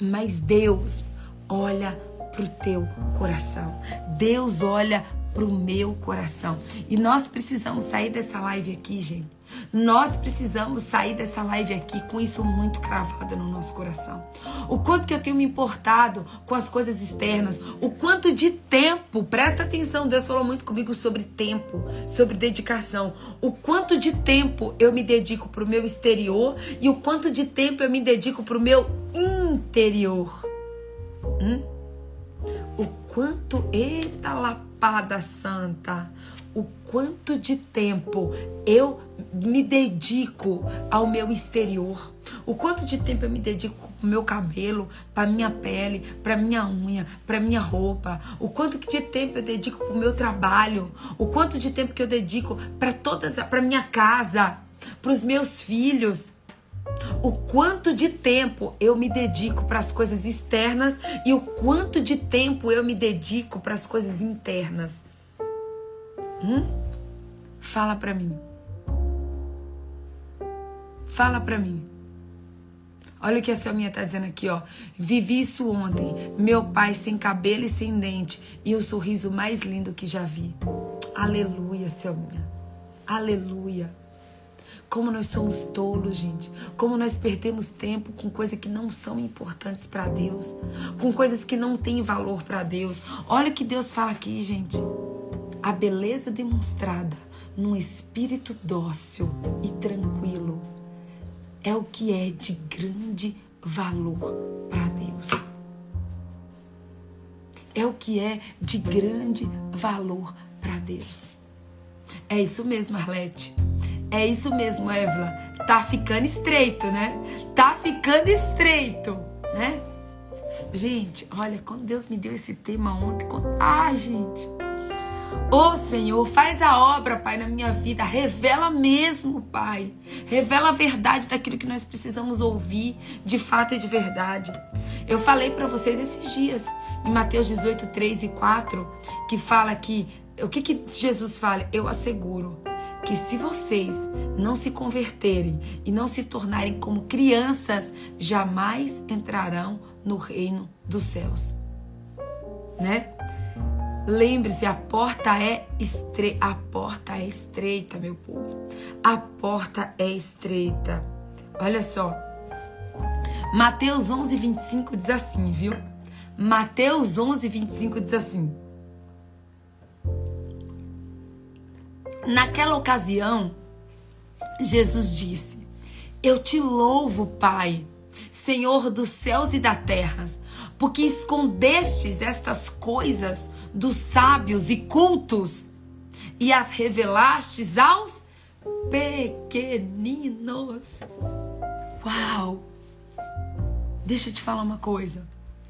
Mas Deus olha para o teu coração. Deus olha para o meu coração. E nós precisamos sair dessa live aqui, gente. Nós precisamos sair dessa live aqui com isso muito cravado no nosso coração. O quanto que eu tenho me importado com as coisas externas, o quanto de tempo, presta atenção, Deus falou muito comigo sobre tempo, sobre dedicação. O quanto de tempo eu me dedico para o meu exterior e o quanto de tempo eu me dedico para o meu interior. Hum? O quanto, eita Lapada Santa, o quanto de tempo eu me dedico ao meu exterior, o quanto de tempo eu me dedico pro meu cabelo, para minha pele, para minha unha, para minha roupa, o quanto de tempo eu dedico pro meu trabalho, o quanto de tempo que eu dedico para todas, para minha casa, para os meus filhos. O quanto de tempo eu me dedico para as coisas externas e o quanto de tempo eu me dedico para as coisas internas. Hum? Fala para mim. Fala para mim. Olha o que a Selminha tá dizendo aqui, ó. Vivi isso ontem. Meu pai sem cabelo e sem dente e o sorriso mais lindo que já vi. Aleluia, Selminha. Aleluia. Como nós somos tolos, gente. Como nós perdemos tempo com coisas que não são importantes para Deus, com coisas que não têm valor para Deus. Olha o que Deus fala aqui, gente. A beleza demonstrada num espírito dócil e tranquilo é o que é de grande valor para Deus. É o que é de grande valor para Deus. É isso mesmo, Arlete. É isso mesmo, Évila. Tá ficando estreito, né? Tá ficando estreito, né? Gente, olha, quando Deus me deu esse tema ontem, quando... ah, gente. Oh, Senhor, faz a obra, Pai, na minha vida. Revela mesmo, Pai. Revela a verdade daquilo que nós precisamos ouvir, de fato e de verdade. Eu falei para vocês esses dias, em Mateus 18, 3 e 4, que fala que. O que, que Jesus fala? Eu asseguro que se vocês não se converterem e não se tornarem como crianças, jamais entrarão no reino dos céus. Né? Lembre-se, a porta é estre... a porta é estreita, meu povo. A porta é estreita. Olha só. Mateus 11, 25 diz assim, viu? Mateus 11, 25 diz assim: Naquela ocasião, Jesus disse: Eu te louvo, Pai, Senhor dos céus e da terra, porque escondestes estas coisas dos sábios e cultos e as revelastes aos pequeninos. Uau! Deixa eu te falar uma coisa.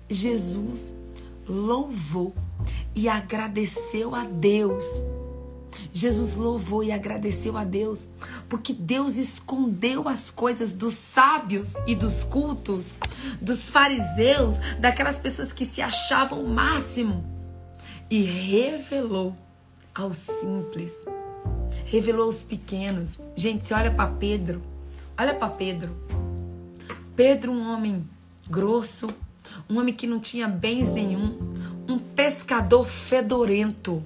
Jesus louvou e agradeceu a Deus Jesus louvou e agradeceu a Deus, porque Deus escondeu as coisas dos sábios e dos cultos, dos fariseus, daquelas pessoas que se achavam o máximo, e revelou aos simples, revelou aos pequenos. Gente, você olha para Pedro, olha para Pedro. Pedro, um homem grosso, um homem que não tinha bens nenhum, um pescador fedorento.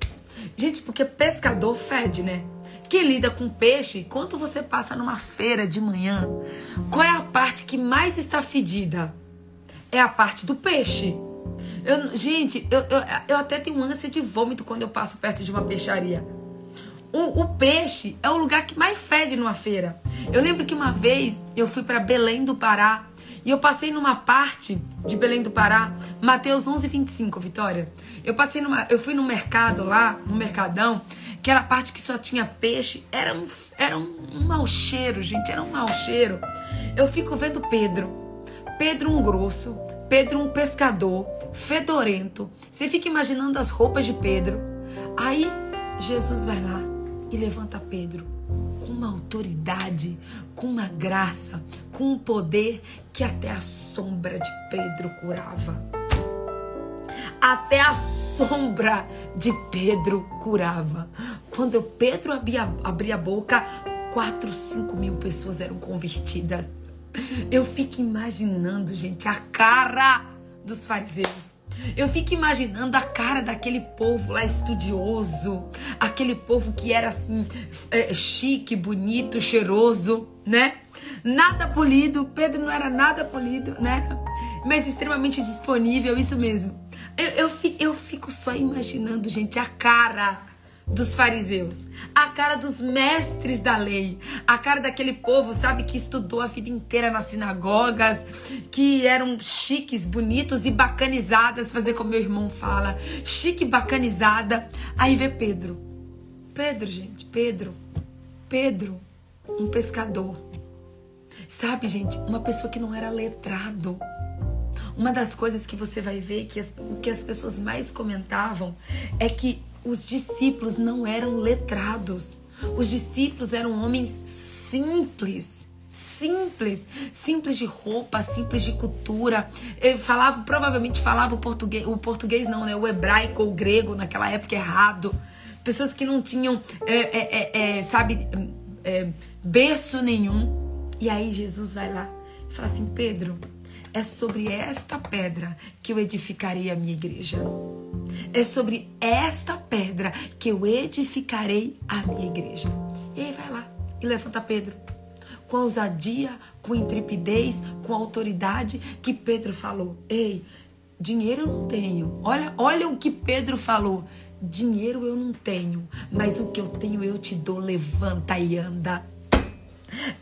Gente, porque pescador fede, né? Quem lida com peixe, quando você passa numa feira de manhã, qual é a parte que mais está fedida? É a parte do peixe. Eu, gente, eu, eu, eu até tenho ânsia de vômito quando eu passo perto de uma peixaria. O, o, peixe é o lugar que mais fede numa feira. Eu lembro que uma vez eu fui para Belém do Pará e eu passei numa parte de Belém do Pará, Mateus 11, 25, Vitória. Eu passei numa. Eu fui no mercado lá, no Mercadão, que era a parte que só tinha peixe. Era um, era um, um mau cheiro, gente. Era um mau cheiro. Eu fico vendo Pedro. Pedro um grosso. Pedro um pescador. Fedorento. Você fica imaginando as roupas de Pedro. Aí Jesus vai lá e levanta Pedro com uma autoridade, com uma graça, com um poder que até a sombra de Pedro curava. Até a sombra de Pedro curava. Quando Pedro abria, abria a boca, quatro, cinco mil pessoas eram convertidas. Eu fico imaginando, gente, a cara dos fariseus. Eu fico imaginando a cara daquele povo lá estudioso, aquele povo que era assim, é, chique, bonito, cheiroso, né? Nada polido, Pedro não era nada polido, né? Mas extremamente disponível, isso mesmo. Eu, eu, fico, eu fico só imaginando, gente, a cara dos fariseus, a cara dos mestres da lei, a cara daquele povo, sabe, que estudou a vida inteira nas sinagogas, que eram chiques, bonitos e bacanizadas, fazer como meu irmão fala, chique, bacanizada. Aí vê Pedro. Pedro, gente, Pedro. Pedro, um pescador. Sabe, gente, uma pessoa que não era letrado. Uma das coisas que você vai ver que as, que as pessoas mais comentavam é que os discípulos não eram letrados. Os discípulos eram homens simples, simples, simples de roupa, simples de cultura. Ele falava, provavelmente falava o português, o português não, né? O hebraico ou o grego naquela época errado. Pessoas que não tinham, é, é, é, sabe, é, berço nenhum. E aí Jesus vai lá e fala assim: Pedro, é sobre esta pedra que eu edificarei a minha igreja. É sobre esta pedra que eu edificarei a minha igreja. E aí vai lá e levanta Pedro. Com ousadia, com intrepidez, com autoridade que Pedro falou: Ei, dinheiro eu não tenho. Olha, olha o que Pedro falou. Dinheiro eu não tenho, mas o que eu tenho eu te dou. Levanta e anda.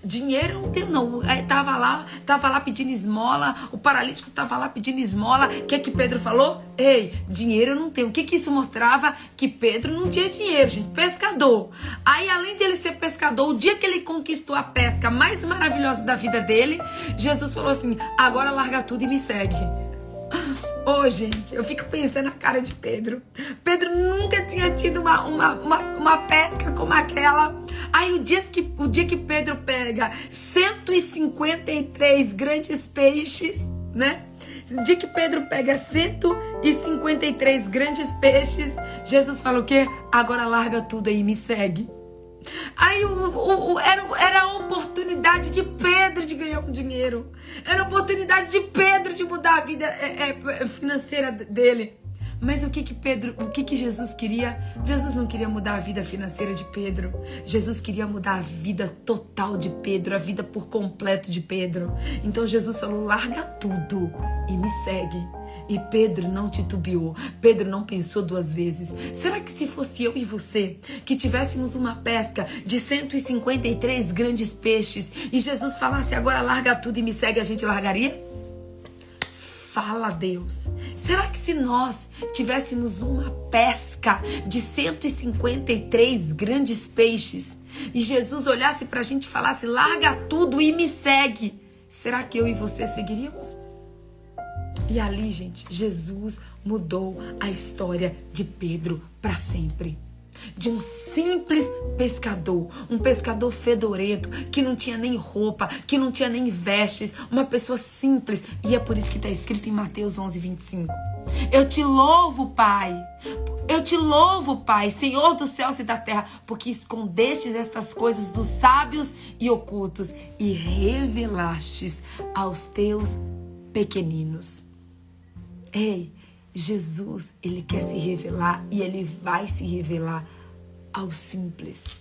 Dinheiro não tenho, não. Aí tava lá, tava lá pedindo esmola, o paralítico tava lá pedindo esmola. O que que Pedro falou? Ei, dinheiro eu não tenho. O que que isso mostrava? Que Pedro não tinha dinheiro, gente. Pescador. Aí, além de ele ser pescador, o dia que ele conquistou a pesca mais maravilhosa da vida dele, Jesus falou assim: agora larga tudo e me segue. Ô, oh, gente, eu fico pensando na cara de Pedro. Pedro nunca tinha tido uma, uma, uma, uma, pesca como aquela. Aí o dia, que, o dia que Pedro pega 153 grandes peixes, né? O dia que Pedro pega 153 grandes peixes, Jesus fala o quê? Agora larga tudo aí e me segue. Aí o, o, o, era, era a oportunidade de Pedro de ganhar um dinheiro. Era a oportunidade de Pedro de mudar a vida é, é, financeira dele. Mas o que que Pedro, o que que Jesus queria? Jesus não queria mudar a vida financeira de Pedro. Jesus queria mudar a vida total de Pedro, a vida por completo de Pedro. Então Jesus falou: "Larga tudo e me segue". E Pedro não titubeou. Pedro não pensou duas vezes. Será que se fosse eu e você, que tivéssemos uma pesca de 153 grandes peixes e Jesus falasse agora larga tudo e me segue, a gente largaria? Fala Deus. Será que se nós tivéssemos uma pesca de 153 grandes peixes e Jesus olhasse para a gente e falasse larga tudo e me segue, será que eu e você seguiríamos? E ali, gente, Jesus mudou a história de Pedro para sempre. de um simples pescador, um pescador fedorento, que não tinha nem roupa, que não tinha nem vestes, uma pessoa simples. E é por isso que está escrito em Mateus 11, 25. Eu te louvo, Pai. Eu te louvo, Pai, Senhor dos céus e da terra, porque escondestes estas coisas dos sábios e ocultos e revelastes aos teus pequeninos. Ei, Jesus, ele quer se revelar e ele vai se revelar ao simples.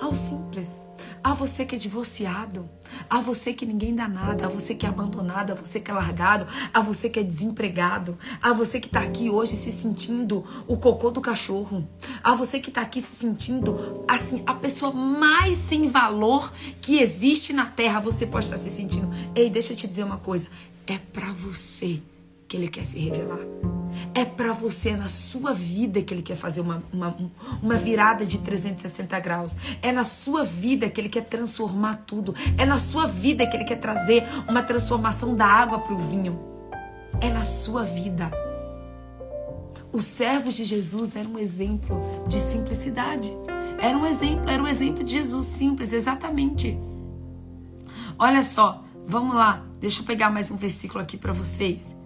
Ao simples. A você que é divorciado, a você que ninguém dá nada, a você que é abandonado, a você que é largado, a você que é desempregado, a você que está aqui hoje se sentindo o cocô do cachorro, a você que está aqui se sentindo assim a pessoa mais sem valor que existe na terra, você pode estar se sentindo. Ei, deixa eu te dizer uma coisa, é para você que ele quer se revelar. É para você, na sua vida, que ele quer fazer uma, uma, uma virada de 360 graus. É na sua vida que ele quer transformar tudo. É na sua vida que ele quer trazer uma transformação da água para o vinho. É na sua vida. Os servos de Jesus eram um exemplo de simplicidade. Era um exemplo, era um exemplo de Jesus simples, exatamente. Olha só, vamos lá. Deixa eu pegar mais um versículo aqui para vocês.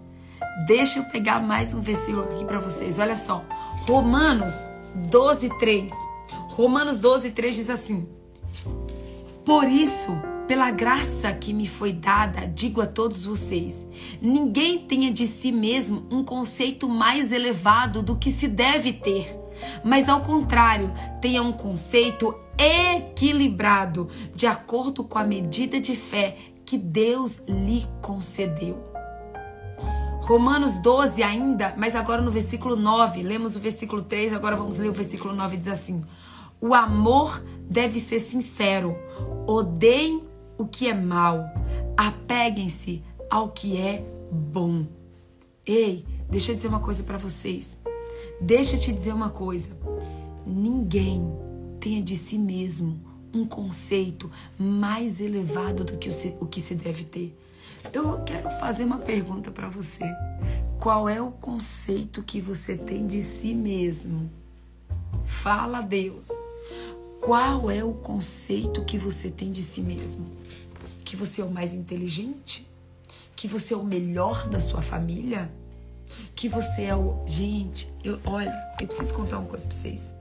Deixa eu pegar mais um versículo aqui para vocês. Olha só. Romanos 12, 3. Romanos 12, 3 diz assim: Por isso, pela graça que me foi dada, digo a todos vocês: ninguém tenha de si mesmo um conceito mais elevado do que se deve ter, mas ao contrário, tenha um conceito equilibrado, de acordo com a medida de fé que Deus lhe concedeu. Romanos 12 ainda, mas agora no versículo 9. Lemos o versículo 3, agora vamos ler o versículo 9. Diz assim: O amor deve ser sincero. Odeiem o que é mal. Apeguem-se ao que é bom. Ei, deixa eu dizer uma coisa para vocês. Deixa eu te dizer uma coisa. Ninguém tenha de si mesmo um conceito mais elevado do que o que se deve ter. Eu quero fazer uma pergunta para você. Qual é o conceito que você tem de si mesmo? Fala, Deus. Qual é o conceito que você tem de si mesmo? Que você é o mais inteligente? Que você é o melhor da sua família? Que você é o. Gente, eu, olha, eu preciso contar uma coisa pra vocês.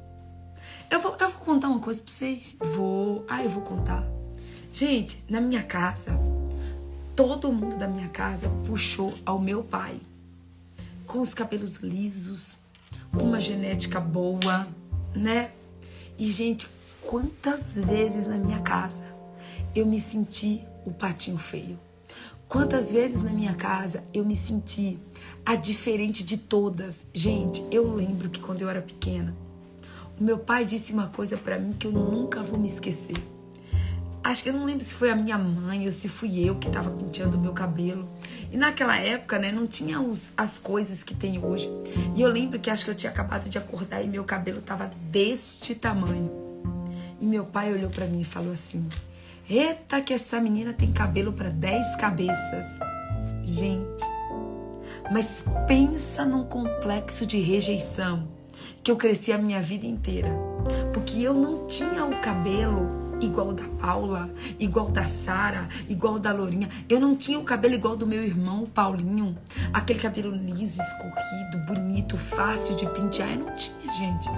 Eu vou, eu vou contar uma coisa pra vocês. Vou. Ah, eu vou contar. Gente, na minha casa, todo mundo da minha casa puxou ao meu pai. Com os cabelos lisos, com uma genética boa, né? E, gente, quantas vezes na minha casa eu me senti o patinho feio? Quantas vezes na minha casa eu me senti a diferente de todas? Gente, eu lembro que quando eu era pequena, o meu pai disse uma coisa para mim que eu nunca vou me esquecer. Acho que eu não lembro se foi a minha mãe ou se fui eu que estava penteando o meu cabelo. E naquela época, né, não tinha os, as coisas que tem hoje. E eu lembro que acho que eu tinha acabado de acordar e meu cabelo tava deste tamanho. E meu pai olhou para mim e falou assim: Eita, que essa menina tem cabelo para dez cabeças. Gente, mas pensa num complexo de rejeição que eu cresci a minha vida inteira. Porque eu não tinha o cabelo igual da Paula, igual da Sara, igual da Lourinha. Eu não tinha o cabelo igual do meu irmão, Paulinho. Aquele cabelo liso, escorrido, bonito, fácil de pentear. Eu não tinha, gente.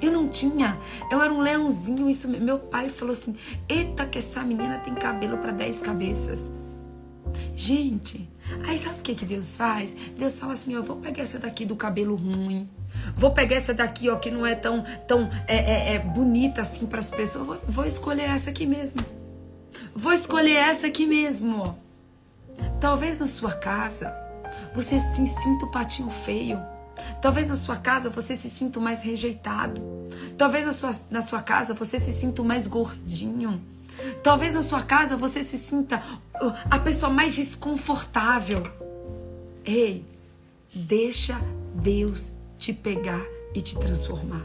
Eu não tinha. Eu era um leãozinho. Isso, meu pai falou assim: Eita, que essa menina tem cabelo para dez cabeças. Gente, aí sabe o que, que Deus faz? Deus fala assim: Eu vou pegar essa daqui do cabelo ruim Vou pegar essa daqui, ó, que não é tão, tão é, é, é bonita assim para as pessoas. Vou, vou escolher essa aqui mesmo. Vou escolher essa aqui mesmo. Talvez na sua casa você se sinta o patinho feio. Talvez na sua casa você se sinta mais rejeitado. Talvez na sua, na sua casa você se sinta mais gordinho. Talvez na sua casa você se sinta uh, a pessoa mais desconfortável. Ei, deixa Deus te pegar e te transformar.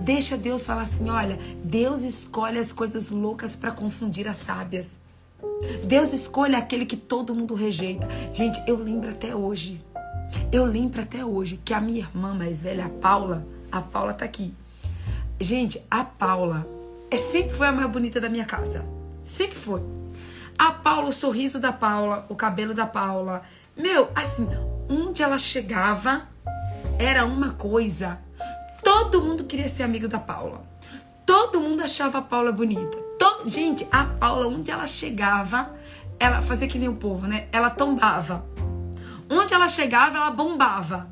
Deixa Deus falar assim: olha, Deus escolhe as coisas loucas para confundir as sábias. Deus escolhe aquele que todo mundo rejeita. Gente, eu lembro até hoje. Eu lembro até hoje que a minha irmã mais velha, a Paula, a Paula tá aqui. Gente, a Paula é sempre foi a mais bonita da minha casa. Sempre foi. A Paula, o sorriso da Paula, o cabelo da Paula. Meu, assim, onde ela chegava era uma coisa. Todo mundo queria ser amigo da Paula. Todo mundo achava a Paula bonita. Todo... Gente, a Paula, onde ela chegava, ela fazia que nem o povo, né? Ela tombava. Onde ela chegava, ela bombava.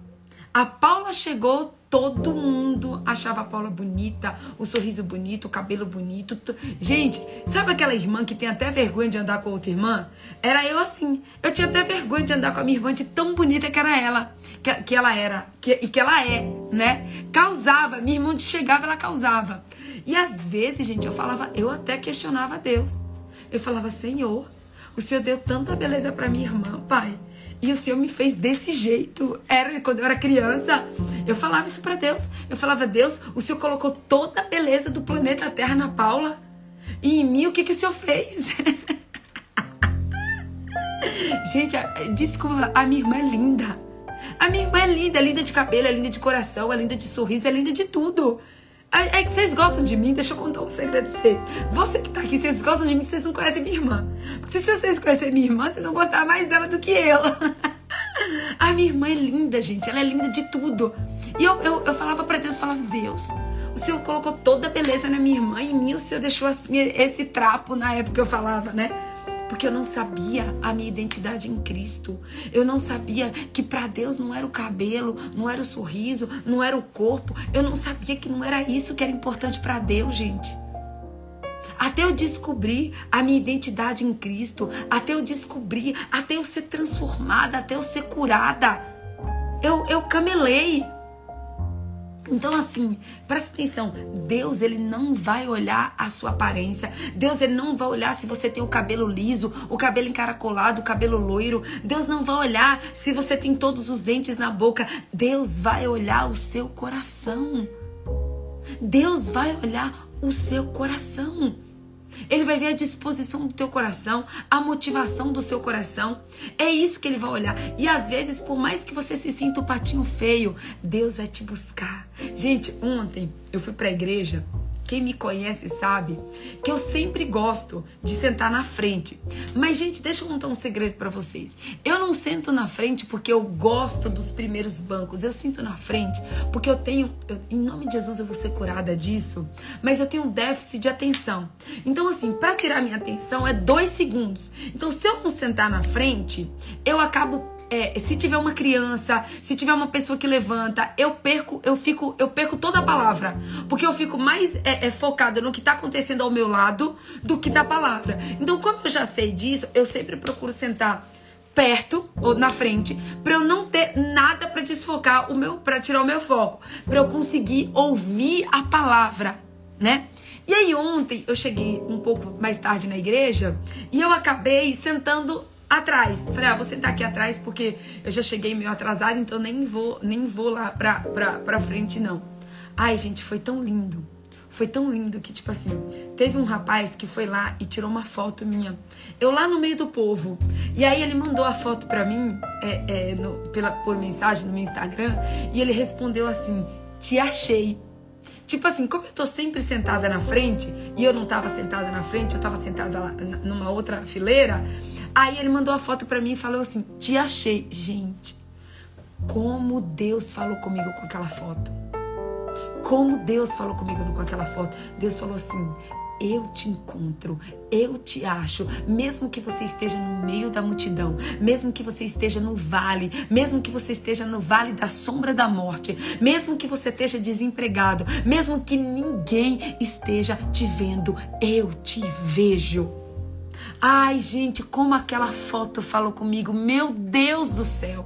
A Paula chegou, todo mundo achava a Paula bonita, o sorriso bonito, o cabelo bonito. Gente, sabe aquela irmã que tem até vergonha de andar com outra irmã? Era eu assim. Eu tinha até vergonha de andar com a minha irmã de tão bonita que era ela, que, que ela era, que, e que ela é, né? Causava, minha irmã chegava, ela causava. E às vezes, gente, eu falava, eu até questionava Deus. Eu falava, Senhor, o Senhor deu tanta beleza para minha irmã, Pai. E o Senhor me fez desse jeito. Era quando eu era criança. Eu falava isso para Deus. Eu falava, Deus, o Senhor colocou toda a beleza do planeta Terra na Paula. E em mim, o que, que o Senhor fez? Gente, desculpa, a minha irmã é linda. A minha irmã é linda, é linda de cabelo, é linda de coração, é linda de sorriso, é linda de tudo. É, é que vocês gostam de mim, deixa eu contar um segredo pra vocês. Você que tá aqui, vocês gostam de mim, vocês não conhecem minha irmã. Porque se vocês conhecerem minha irmã, vocês vão gostar mais dela do que eu. A minha irmã é linda, gente. Ela é linda de tudo. E eu, eu, eu falava para Deus, falava, Deus, o Senhor colocou toda a beleza na minha irmã e em mim o Senhor deixou assim esse trapo na época que eu falava, né? Porque eu não sabia a minha identidade em Cristo. Eu não sabia que para Deus não era o cabelo, não era o sorriso, não era o corpo. Eu não sabia que não era isso que era importante para Deus, gente. Até eu descobrir a minha identidade em Cristo, até eu descobrir, até eu ser transformada, até eu ser curada, eu, eu camelei. Então, assim, presta atenção. Deus, ele não vai olhar a sua aparência. Deus, ele não vai olhar se você tem o cabelo liso, o cabelo encaracolado, o cabelo loiro. Deus não vai olhar se você tem todos os dentes na boca. Deus vai olhar o seu coração. Deus vai olhar o seu coração. Ele vai ver a disposição do teu coração, a motivação do seu coração. É isso que ele vai olhar. E às vezes, por mais que você se sinta o um patinho feio, Deus vai te buscar. Gente, ontem eu fui para a igreja quem me conhece sabe que eu sempre gosto de sentar na frente. Mas, gente, deixa eu contar um segredo para vocês. Eu não sento na frente porque eu gosto dos primeiros bancos. Eu sinto na frente porque eu tenho, eu, em nome de Jesus, eu vou ser curada disso. Mas eu tenho um déficit de atenção. Então, assim, para tirar minha atenção é dois segundos. Então, se eu não sentar na frente, eu acabo é, se tiver uma criança, se tiver uma pessoa que levanta, eu perco, eu fico, eu perco toda a palavra, porque eu fico mais é, é, focado no que está acontecendo ao meu lado do que da palavra. Então, como eu já sei disso, eu sempre procuro sentar perto ou na frente para eu não ter nada para desfocar o meu, para tirar o meu foco, para eu conseguir ouvir a palavra, né? E aí ontem eu cheguei um pouco mais tarde na igreja e eu acabei sentando atrás. Falei, ah, vou sentar aqui atrás porque eu já cheguei meio atrasada, então nem vou, nem vou lá pra, pra, pra frente, não. Ai, gente, foi tão lindo. Foi tão lindo que, tipo assim, teve um rapaz que foi lá e tirou uma foto minha. Eu lá no meio do povo. E aí ele mandou a foto pra mim é, é, no, pela, por mensagem no meu Instagram. E ele respondeu assim: Te achei. Tipo assim, como eu tô sempre sentada na frente, e eu não tava sentada na frente, eu tava sentada numa outra fileira, Aí ele mandou a foto para mim e falou assim: Te achei. Gente, como Deus falou comigo com aquela foto. Como Deus falou comigo com aquela foto. Deus falou assim: eu te encontro, eu te acho, mesmo que você esteja no meio da multidão, mesmo que você esteja no vale, mesmo que você esteja no vale da sombra da morte, mesmo que você esteja desempregado, mesmo que ninguém esteja te vendo, eu te vejo. Ai, gente, como aquela foto falou comigo. Meu Deus do céu.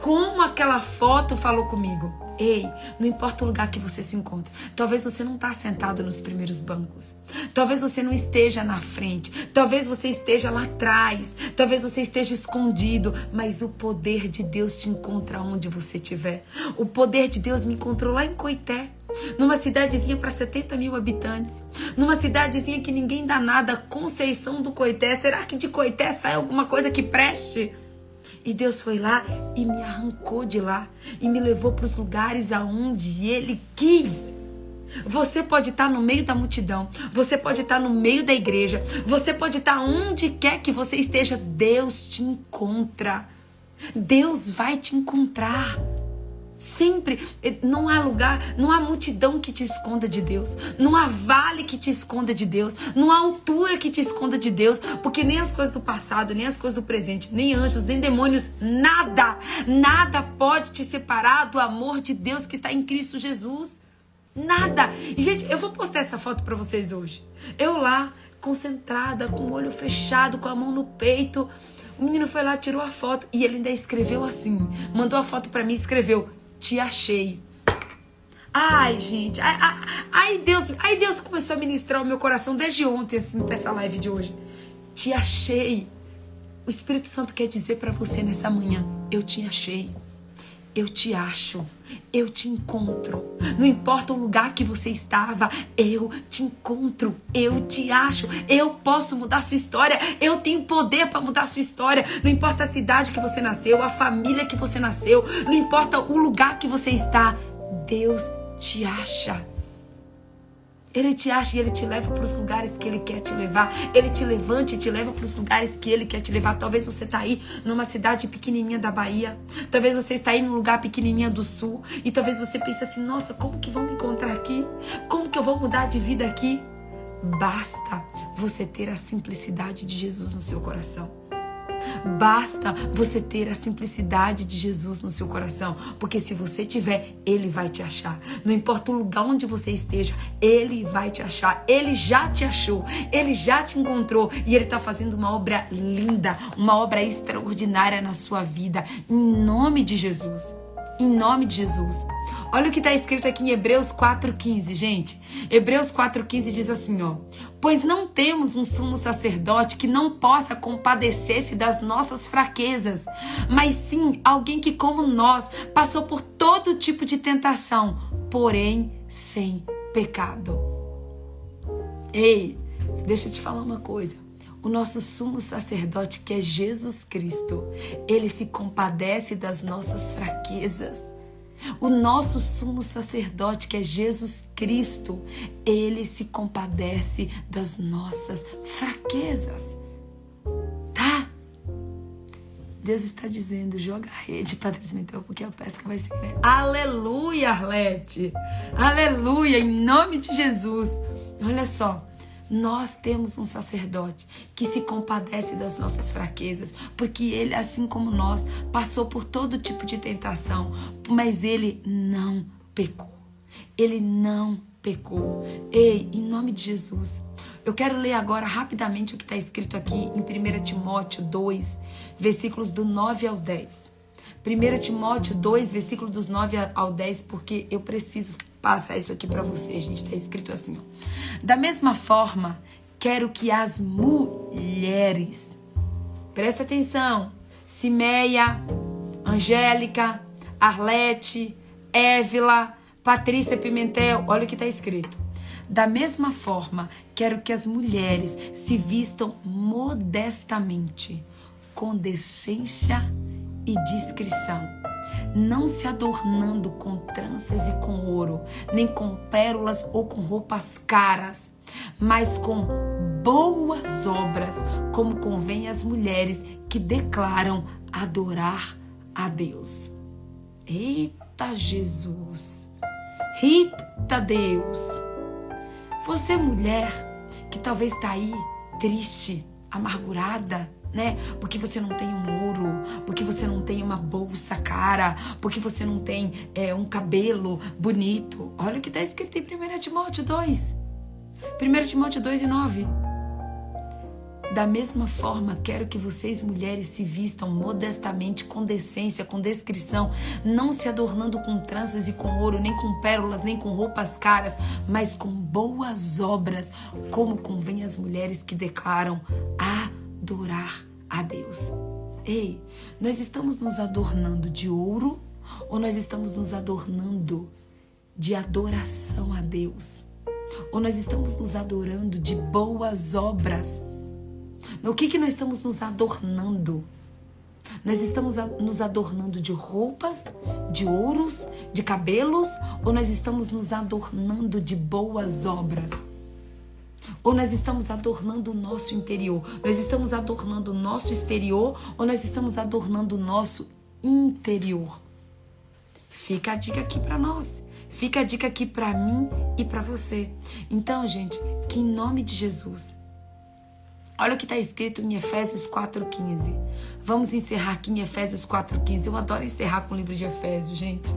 Como aquela foto falou comigo. Ei, não importa o lugar que você se encontra. Talvez você não está sentado nos primeiros bancos. Talvez você não esteja na frente. Talvez você esteja lá atrás. Talvez você esteja escondido. Mas o poder de Deus te encontra onde você estiver. O poder de Deus me encontrou lá em Coité numa cidadezinha para 70 mil habitantes, numa cidadezinha que ninguém dá nada, Conceição do Coité. Será que de Coité sai alguma coisa que preste? E Deus foi lá e me arrancou de lá e me levou para os lugares aonde Ele quis. Você pode estar no meio da multidão, você pode estar no meio da igreja, você pode estar onde quer que você esteja, Deus te encontra. Deus vai te encontrar. Sempre eh, não há lugar, não há multidão que te esconda de Deus, não há vale que te esconda de Deus, não há altura que te esconda de Deus, porque nem as coisas do passado, nem as coisas do presente, nem anjos, nem demônios, nada, nada pode te separar do amor de Deus que está em Cristo Jesus. Nada. E, gente, eu vou postar essa foto para vocês hoje. Eu lá, concentrada, com o olho fechado, com a mão no peito. O menino foi lá, tirou a foto e ele ainda escreveu assim. Mandou a foto para mim e escreveu: Te achei. Ai, gente. Ai, ai, Deus, ai, Deus começou a ministrar o meu coração desde ontem, assim, pra essa live de hoje. Te achei. O Espírito Santo quer dizer para você nessa manhã: Eu te achei eu te acho, eu te encontro. Não importa o lugar que você estava, eu te encontro, eu te acho. Eu posso mudar sua história, eu tenho poder para mudar sua história. Não importa a cidade que você nasceu, a família que você nasceu, não importa o lugar que você está, Deus te acha. Ele te acha e ele te leva para os lugares que ele quer te levar. Ele te levanta e te leva para os lugares que ele quer te levar. Talvez você está aí numa cidade pequenininha da Bahia. Talvez você está aí num lugar pequenininha do sul. E talvez você pense assim: nossa, como que vão me encontrar aqui? Como que eu vou mudar de vida aqui? Basta você ter a simplicidade de Jesus no seu coração. Basta você ter a simplicidade de Jesus no seu coração, porque se você tiver, ele vai te achar. Não importa o lugar onde você esteja, ele vai te achar. Ele já te achou, ele já te encontrou e ele está fazendo uma obra linda, uma obra extraordinária na sua vida, em nome de Jesus. Em nome de Jesus. Olha o que está escrito aqui em Hebreus 4,15, gente. Hebreus 4,15 diz assim, ó. Pois não temos um sumo sacerdote que não possa compadecer-se das nossas fraquezas, mas sim alguém que, como nós, passou por todo tipo de tentação, porém sem pecado. Ei, deixa eu te falar uma coisa. O nosso sumo sacerdote, que é Jesus Cristo, ele se compadece das nossas fraquezas. O nosso sumo sacerdote, que é Jesus Cristo, ele se compadece das nossas fraquezas. Tá? Deus está dizendo: joga a rede, Padre Pimentel, porque a pesca vai ser grande. Aleluia, Arlete! Aleluia, em nome de Jesus. Olha só. Nós temos um sacerdote que se compadece das nossas fraquezas, porque ele, assim como nós, passou por todo tipo de tentação, mas ele não pecou. Ele não pecou. Ei, em nome de Jesus, eu quero ler agora rapidamente o que está escrito aqui em 1 Timóteo 2, versículos do 9 ao 10. 1 Timóteo 2, versículo dos 9 ao 10, porque eu preciso passar isso aqui para você, gente. Está escrito assim, ó. Da mesma forma, quero que as mulheres, presta atenção, Simeia, Angélica, Arlete, Évila, Patrícia Pimentel, olha o que está escrito. Da mesma forma, quero que as mulheres se vistam modestamente, com decência e discrição não se adornando com tranças e com ouro, nem com pérolas ou com roupas caras, mas com boas obras, como convém às mulheres que declaram adorar a Deus. Eita Jesus! Eita Deus! Você mulher que talvez está aí triste, amargurada, né? Porque você não tem um ouro, porque você não tem uma bolsa cara, porque você não tem é, um cabelo bonito. Olha o que está escrito em 1 Timóteo 2. 1 Timóteo 2 e 9. Da mesma forma, quero que vocês, mulheres, se vistam modestamente, com decência, com descrição, não se adornando com tranças e com ouro, nem com pérolas, nem com roupas caras, mas com boas obras, como convém às mulheres que declaram: Ah, adorar a Deus. Ei, nós estamos nos adornando de ouro ou nós estamos nos adornando de adoração a Deus? Ou nós estamos nos adorando de boas obras? No que, que nós estamos nos adornando? Nós estamos nos adornando de roupas, de ouros, de cabelos, ou nós estamos nos adornando de boas obras? Ou nós estamos adornando o nosso interior? Nós estamos adornando o nosso exterior ou nós estamos adornando o nosso interior? Fica a dica aqui para nós. Fica a dica aqui para mim e para você. Então, gente, que em nome de Jesus. Olha o que está escrito em Efésios 4,15. Vamos encerrar aqui em Efésios 4,15. Eu adoro encerrar com o livro de Efésios, gente.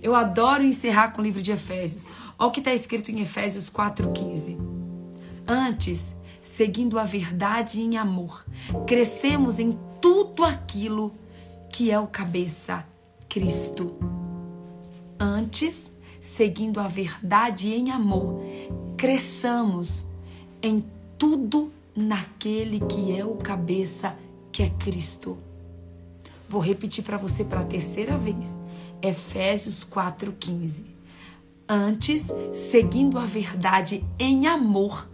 Eu adoro encerrar com o livro de Efésios. Olha o que está escrito em Efésios 4,15. Antes, seguindo a verdade em amor, crescemos em tudo aquilo que é o cabeça, Cristo. Antes, seguindo a verdade em amor, cresçamos em tudo naquele que é o cabeça, que é Cristo. Vou repetir para você pela terceira vez. Efésios 4:15. Antes, seguindo a verdade em amor,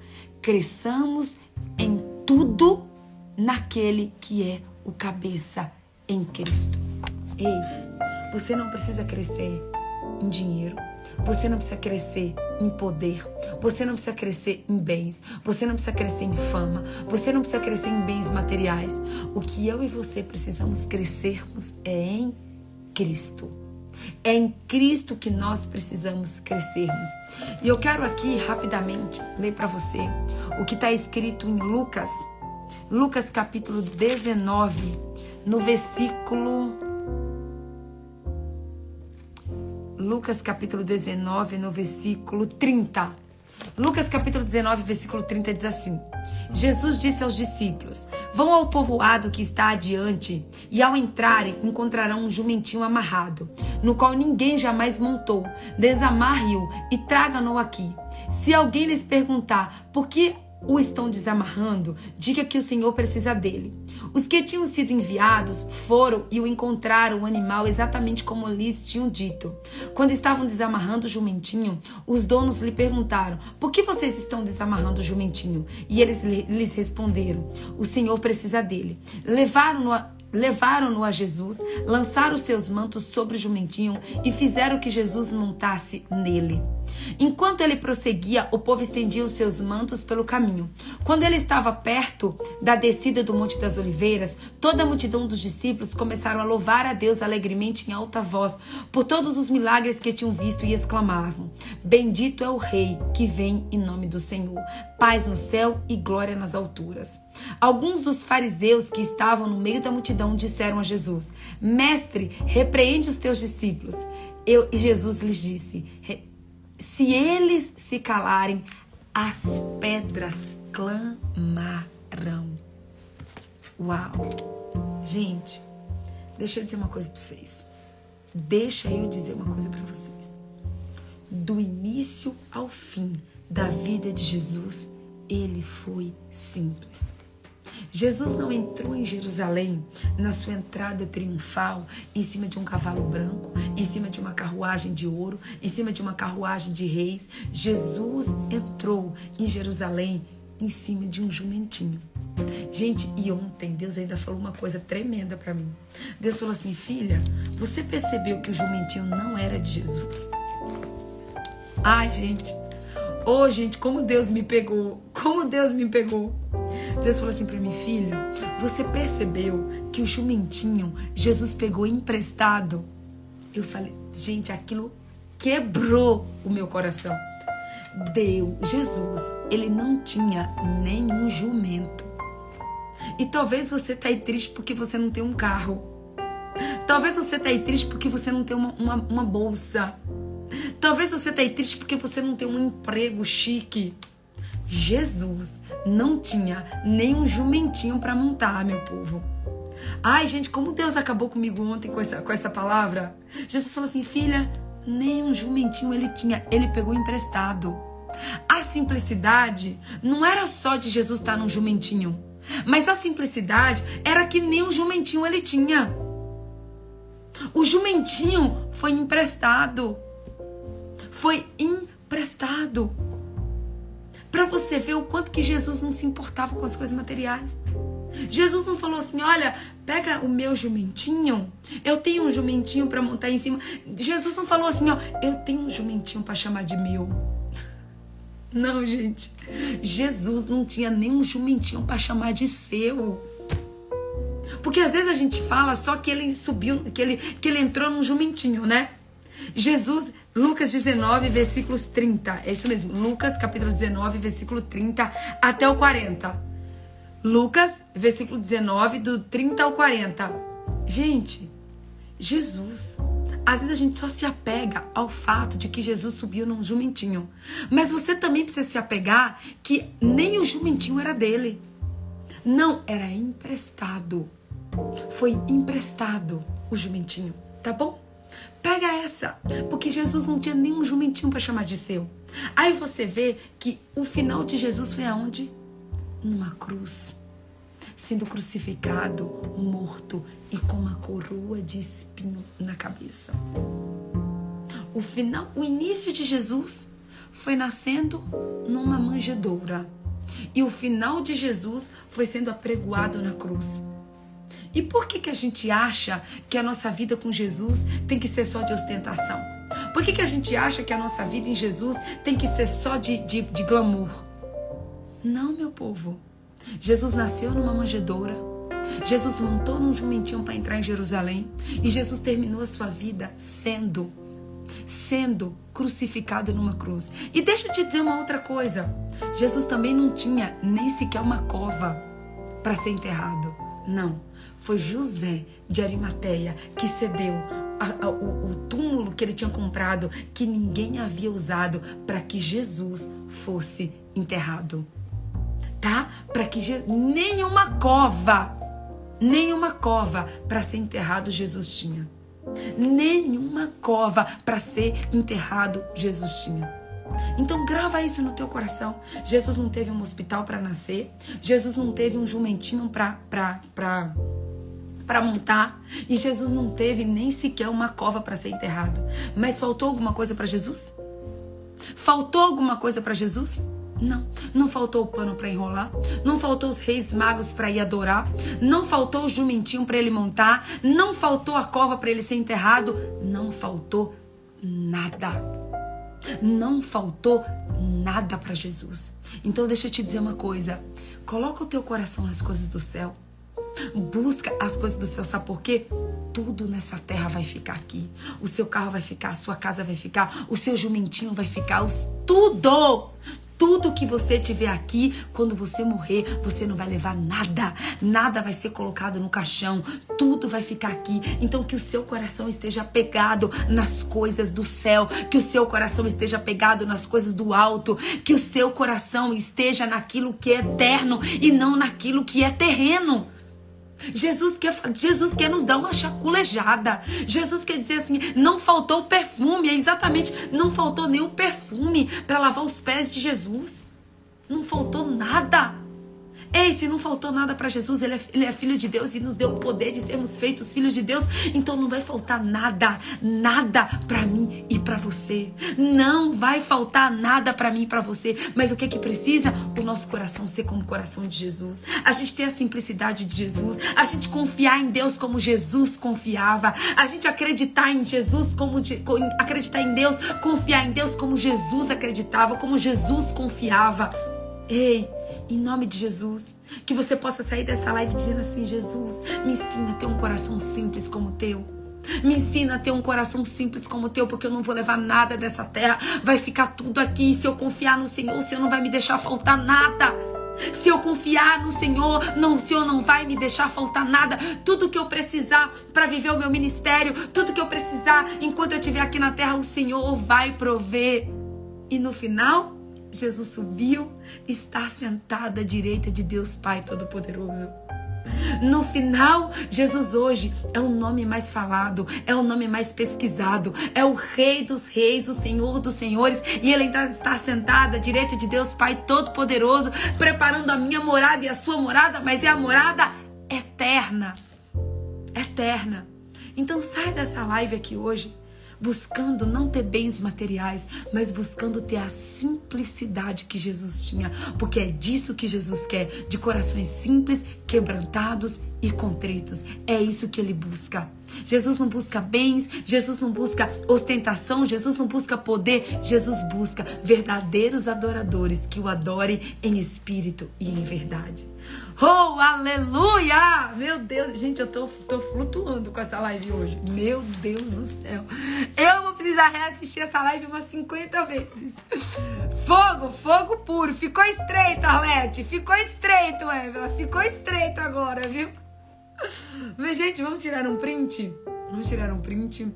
cresçamos em tudo naquele que é o cabeça em Cristo. Ei, você não precisa crescer em dinheiro, você não precisa crescer em poder, você não precisa crescer em bens, você não precisa crescer em fama, você não precisa crescer em bens materiais. O que eu e você precisamos crescermos é em Cristo. É em Cristo que nós precisamos crescermos. E eu quero aqui rapidamente ler para você o que está escrito em Lucas, Lucas capítulo 19, no versículo. Lucas capítulo 19, no versículo 30. Lucas capítulo 19, versículo 30 diz assim: Jesus disse aos discípulos: Vão ao povoado que está adiante, e ao entrarem encontrarão um jumentinho amarrado, no qual ninguém jamais montou. Desamarre-o e traga-no aqui. Se alguém lhes perguntar por que o estão desamarrando, diga que o Senhor precisa dele. Os que tinham sido enviados foram e o encontraram o animal exatamente como lhes tinham dito. Quando estavam desamarrando o jumentinho, os donos lhe perguntaram: Por que vocês estão desamarrando o jumentinho? E eles lhes responderam: O Senhor precisa dele. Levaram-no Levaram-no a Jesus, lançaram seus mantos sobre o jumentinho e fizeram que Jesus montasse nele. Enquanto ele prosseguia, o povo estendia os seus mantos pelo caminho. Quando ele estava perto da descida do Monte das Oliveiras, toda a multidão dos discípulos começaram a louvar a Deus alegremente em alta voz por todos os milagres que tinham visto e exclamavam: Bendito é o Rei que vem em nome do Senhor. Paz no céu e glória nas alturas. Alguns dos fariseus que estavam no meio da multidão disseram a Jesus: Mestre, repreende os teus discípulos. Eu, e Jesus lhes disse: Se eles se calarem, as pedras clamarão. Uau! Gente, deixa eu dizer uma coisa para vocês. Deixa eu dizer uma coisa para vocês. Do início ao fim da vida de Jesus, ele foi simples. Jesus não entrou em Jerusalém na sua entrada triunfal em cima de um cavalo branco, em cima de uma carruagem de ouro, em cima de uma carruagem de reis. Jesus entrou em Jerusalém em cima de um jumentinho. Gente, e ontem Deus ainda falou uma coisa tremenda para mim. Deus falou assim: "Filha, você percebeu que o jumentinho não era de Jesus?" Ai, gente. Ô, oh, gente, como Deus me pegou. Como Deus me pegou. Deus falou assim para mim, filha, você percebeu que o jumentinho Jesus pegou emprestado? Eu falei, gente, aquilo quebrou o meu coração. Deus, Jesus, ele não tinha nenhum jumento. E talvez você tá aí triste porque você não tem um carro. Talvez você tá aí triste porque você não tem uma, uma, uma bolsa. Talvez você tá aí triste porque você não tem um emprego chique. Jesus não tinha nem um jumentinho para montar, meu povo. Ai, gente, como Deus acabou comigo ontem com essa, com essa palavra. Jesus falou assim: filha, nem um jumentinho ele tinha, ele pegou emprestado. A simplicidade não era só de Jesus estar num jumentinho, mas a simplicidade era que nem um jumentinho ele tinha. O jumentinho foi emprestado. Foi emprestado. Para você ver o quanto que Jesus não se importava com as coisas materiais. Jesus não falou assim: olha, pega o meu jumentinho, eu tenho um jumentinho para montar em cima. Jesus não falou assim: ó, eu tenho um jumentinho para chamar de meu. Não, gente. Jesus não tinha nenhum jumentinho para chamar de seu. Porque às vezes a gente fala só que ele subiu, que ele, que ele entrou num jumentinho, né? Jesus, Lucas 19, versículos 30. É isso mesmo. Lucas, capítulo 19, versículo 30 até o 40. Lucas, versículo 19, do 30 ao 40. Gente, Jesus. Às vezes a gente só se apega ao fato de que Jesus subiu num jumentinho. Mas você também precisa se apegar que nem o jumentinho era dele. Não, era emprestado. Foi emprestado o jumentinho, tá bom? Pega essa, porque Jesus não tinha nenhum jumentinho para chamar de seu. Aí você vê que o final de Jesus foi aonde? Numa cruz, sendo crucificado, morto e com uma coroa de espinho na cabeça. O final, o início de Jesus foi nascendo numa manjedoura. E o final de Jesus foi sendo apregoado na cruz. E por que, que a gente acha que a nossa vida com Jesus tem que ser só de ostentação? Por que, que a gente acha que a nossa vida em Jesus tem que ser só de, de, de glamour? Não, meu povo. Jesus nasceu numa manjedoura. Jesus montou num jumentinho para entrar em Jerusalém. E Jesus terminou a sua vida sendo, sendo crucificado numa cruz. E deixa eu te dizer uma outra coisa. Jesus também não tinha nem sequer uma cova para ser enterrado. Não. Foi José de Arimateia que cedeu a, a, o, o túmulo que ele tinha comprado, que ninguém havia usado, para que Jesus fosse enterrado. Tá? Para que Je nenhuma cova, nenhuma cova para ser enterrado Jesus tinha. Nenhuma cova para ser enterrado Jesus tinha. Então grava isso no teu coração. Jesus não teve um hospital para nascer. Jesus não teve um jumentinho para para para montar e Jesus não teve nem sequer uma cova para ser enterrado. Mas faltou alguma coisa para Jesus? Faltou alguma coisa para Jesus? Não, não faltou o pano para enrolar, não faltou os reis magos para ir adorar, não faltou o jumentinho para ele montar, não faltou a cova para ele ser enterrado, não faltou nada. Não faltou nada para Jesus. Então deixa eu te dizer uma coisa, coloca o teu coração nas coisas do céu. Busca as coisas do céu, sabe por quê? Tudo nessa terra vai ficar aqui. O seu carro vai ficar, a sua casa vai ficar, o seu jumentinho vai ficar, os, tudo! Tudo que você tiver aqui, quando você morrer, você não vai levar nada. Nada vai ser colocado no caixão. Tudo vai ficar aqui. Então que o seu coração esteja pegado nas coisas do céu, que o seu coração esteja pegado nas coisas do alto, que o seu coração esteja naquilo que é eterno e não naquilo que é terreno. Jesus quer, Jesus quer nos dar uma chaculejada. Jesus quer dizer assim: não faltou perfume, é exatamente, não faltou nenhum perfume para lavar os pés de Jesus. Não faltou nada. Ei, se não faltou nada para Jesus, ele é, ele é, filho de Deus e nos deu o poder de sermos feitos filhos de Deus. Então não vai faltar nada, nada para mim e para você. Não vai faltar nada para mim e para você. Mas o que que precisa? O nosso coração ser como o coração de Jesus. A gente ter a simplicidade de Jesus. A gente confiar em Deus como Jesus confiava. A gente acreditar em Jesus como acreditar em Deus, confiar em Deus como Jesus acreditava, como Jesus confiava. Ei, em nome de Jesus, que você possa sair dessa live dizendo assim: Jesus, me ensina a ter um coração simples como o teu. Me ensina a ter um coração simples como o teu, porque eu não vou levar nada dessa terra. Vai ficar tudo aqui. Se eu confiar no Senhor, o Senhor não vai me deixar faltar nada. Se eu confiar no Senhor, não, o Senhor não vai me deixar faltar nada. Tudo que eu precisar para viver o meu ministério, tudo que eu precisar enquanto eu estiver aqui na terra, o Senhor vai prover. E no final, Jesus subiu, está sentado à direita de Deus Pai Todo-Poderoso. No final, Jesus hoje é o nome mais falado, é o nome mais pesquisado, é o Rei dos Reis, o Senhor dos Senhores, e Ele ainda está sentado à direita de Deus Pai Todo-Poderoso, preparando a minha morada e a sua morada, mas é a morada eterna. Eterna. Então sai dessa live aqui hoje buscando não ter bens materiais, mas buscando ter a simplicidade que Jesus tinha, porque é disso que Jesus quer, de corações simples, quebrantados e contritos. É isso que ele busca. Jesus não busca bens, Jesus não busca ostentação, Jesus não busca poder, Jesus busca verdadeiros adoradores que o adorem em espírito e em verdade. Oh, aleluia! Meu Deus, gente, eu tô, tô flutuando com essa live hoje. Meu Deus do céu. Eu vou precisar reassistir essa live umas 50 vezes. Fogo, fogo puro. Ficou estreito, Arlete. Ficou estreito, Évila. Ficou estreito agora, viu? Mas, gente, vamos tirar um print? Vamos tirar um print.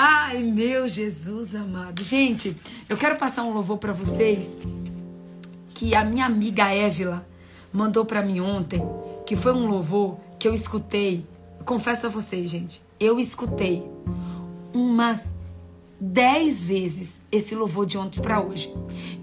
Ai, meu Jesus amado. Gente, eu quero passar um louvor para vocês que a minha amiga Évila mandou para mim ontem, que foi um louvor que eu escutei. Confesso a vocês, gente, eu escutei umas dez vezes esse louvor de ontem para hoje.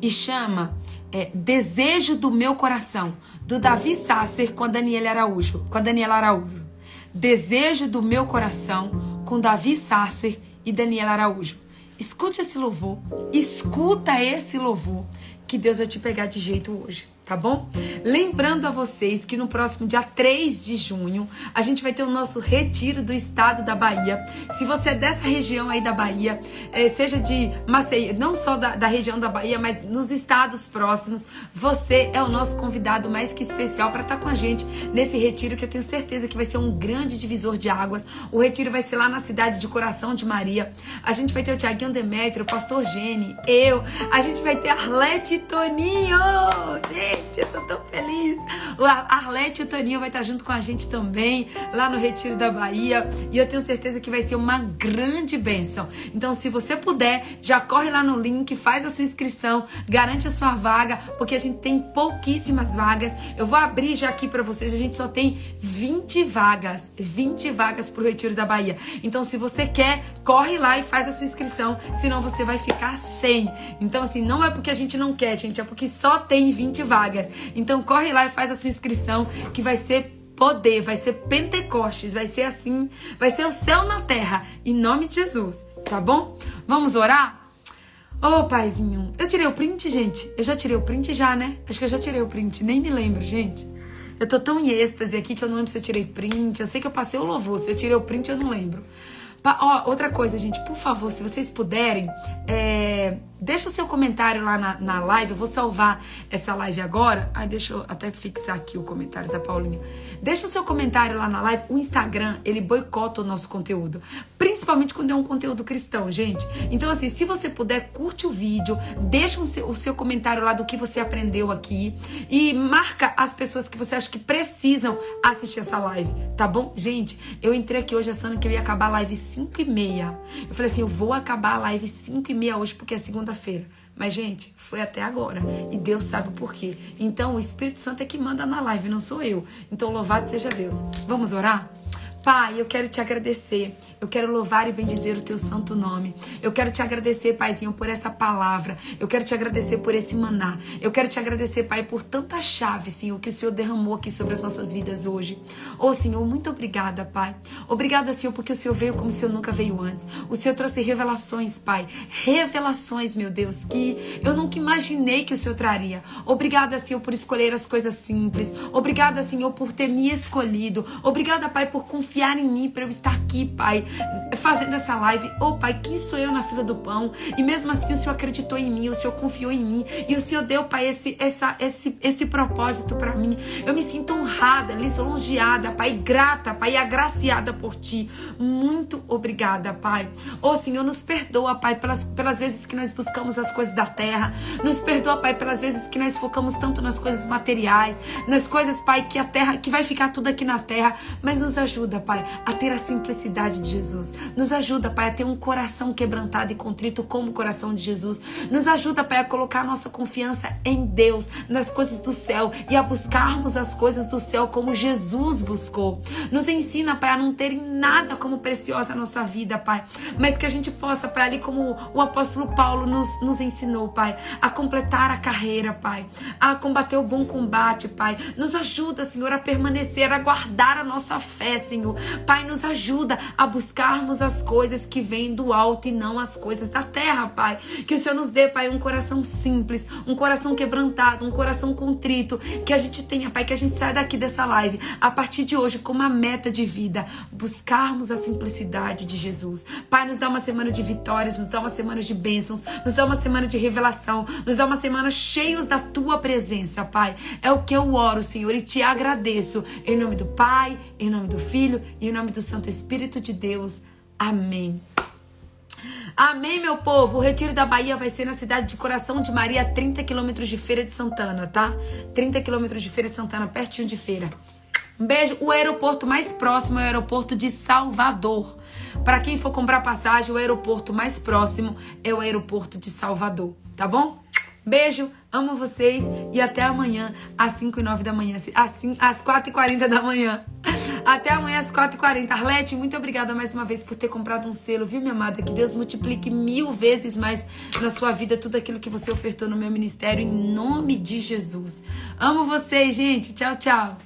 E chama é, Desejo do Meu Coração, do Davi Sasser com a Daniela Araújo. Com a Daniela Araújo. Desejo do Meu Coração, com Davi Sasser e Daniela Araújo. Escute esse louvor, escuta esse louvor, que Deus vai te pegar de jeito hoje tá bom? Lembrando a vocês que no próximo dia 3 de junho a gente vai ter o nosso retiro do estado da Bahia. Se você é dessa região aí da Bahia, é, seja de Maceió, não só da, da região da Bahia, mas nos estados próximos, você é o nosso convidado mais que especial para estar tá com a gente nesse retiro que eu tenho certeza que vai ser um grande divisor de águas. O retiro vai ser lá na cidade de Coração de Maria. A gente vai ter o Tiaguinho Demetrio, o pastor Gene, eu, a gente vai ter Arlete Toninho. Gente, gente, eu tô tão feliz. O Arlete e o Toninho vai estar junto com a gente também, lá no Retiro da Bahia. E eu tenho certeza que vai ser uma grande bênção. Então, se você puder, já corre lá no link, faz a sua inscrição, garante a sua vaga, porque a gente tem pouquíssimas vagas. Eu vou abrir já aqui para vocês, a gente só tem 20 vagas. 20 vagas pro Retiro da Bahia. Então, se você quer, corre lá e faz a sua inscrição, senão você vai ficar sem. Então, assim, não é porque a gente não quer, gente, é porque só tem 20 vagas vagas. Então corre lá e faz a sua inscrição que vai ser poder, vai ser Pentecostes, vai ser assim, vai ser o céu na terra, em nome de Jesus, tá bom? Vamos orar? Ô, oh, paizinho, eu tirei o print, gente. Eu já tirei o print já, né? Acho que eu já tirei o print, nem me lembro, gente. Eu tô tão em êxtase aqui que eu não lembro se eu tirei print. Eu sei que eu passei o louvor, se eu tirei o print eu não lembro. Ó, outra coisa, gente, por favor, se vocês puderem, é Deixa o seu comentário lá na, na live. Eu vou salvar essa live agora. Ai, deixa eu até fixar aqui o comentário da Paulinha. Deixa o seu comentário lá na live. O Instagram, ele boicota o nosso conteúdo. Principalmente quando é um conteúdo cristão, gente. Então, assim, se você puder, curte o vídeo. Deixa o seu, o seu comentário lá do que você aprendeu aqui. E marca as pessoas que você acha que precisam assistir essa live. Tá bom? Gente, eu entrei aqui hoje achando que eu ia acabar a live 5 e meia. Eu falei assim, eu vou acabar a live 5 e meia hoje, porque é segunda feira Mas, gente, foi até agora. E Deus sabe o porquê. Então, o Espírito Santo é que manda na live, não sou eu. Então, louvado seja Deus. Vamos orar? Pai, eu quero te agradecer. Eu quero louvar e bendizer o teu santo nome. Eu quero te agradecer, Paizinho, por essa palavra. Eu quero te agradecer por esse maná. Eu quero te agradecer, Pai, por tanta chave, Senhor, que o Senhor derramou aqui sobre as nossas vidas hoje. Oh, Senhor, muito obrigada, Pai. Obrigada, Senhor, porque o Senhor veio como o Senhor nunca veio antes. O Senhor trouxe revelações, Pai. Revelações, meu Deus, que eu nunca imaginei que o Senhor traria. Obrigada, Senhor, por escolher as coisas simples. Obrigada, Senhor, por ter me escolhido. Obrigada, Pai, por confiar confiar em mim para eu estar aqui, Pai, fazendo essa live. Oh, Pai, quem sou eu na fila do pão? E mesmo assim o Senhor acreditou em mim, o Senhor confiou em mim e o Senhor deu, Pai, esse, essa, esse, esse propósito para mim. Eu me sinto honrada, lisonjeada, Pai, grata, Pai, agraciada por Ti. Muito obrigada, Pai. Oh, Senhor, nos perdoa, Pai, pelas, pelas vezes que nós buscamos as coisas da terra. Nos perdoa, Pai, pelas vezes que nós focamos tanto nas coisas materiais, nas coisas, Pai, que a terra, que vai ficar tudo aqui na terra. Mas nos ajuda, Pai, a ter a simplicidade de Jesus. Nos ajuda, Pai, a ter um coração quebrantado e contrito como o coração de Jesus. Nos ajuda, Pai, a colocar nossa confiança em Deus, nas coisas do céu e a buscarmos as coisas do céu como Jesus buscou. Nos ensina, Pai, a não ter nada como preciosa a nossa vida, Pai, mas que a gente possa, Pai, ali como o apóstolo Paulo nos, nos ensinou, Pai, a completar a carreira, Pai, a combater o bom combate, Pai. Nos ajuda, Senhor, a permanecer, a guardar a nossa fé, Senhor, Pai, nos ajuda a buscarmos as coisas que vêm do alto e não as coisas da terra, Pai. Que o Senhor nos dê, Pai, um coração simples, um coração quebrantado, um coração contrito. Que a gente tenha, Pai, que a gente saia daqui dessa live a partir de hoje com uma meta de vida, buscarmos a simplicidade de Jesus. Pai, nos dá uma semana de vitórias, nos dá uma semana de bênçãos, nos dá uma semana de revelação, nos dá uma semana cheios da tua presença, Pai. É o que eu oro, Senhor, e te agradeço. Em nome do Pai, em nome do Filho e em nome do Santo Espírito de Deus. Amém. Amém, meu povo. O retiro da Bahia vai ser na cidade de Coração de Maria, 30 quilômetros de Feira de Santana, tá? 30 quilômetros de Feira de Santana, pertinho de Feira. Um beijo. O aeroporto mais próximo é o aeroporto de Salvador. Para quem for comprar passagem, o aeroporto mais próximo é o aeroporto de Salvador, tá bom? Beijo, amo vocês e até amanhã às 5 e 9 da manhã, assim, às 4 e 40 da manhã. Até amanhã às 4 e 40 Arlete, muito obrigada mais uma vez por ter comprado um selo, viu, minha amada? Que Deus multiplique mil vezes mais na sua vida tudo aquilo que você ofertou no meu ministério, em nome de Jesus. Amo vocês, gente. Tchau, tchau.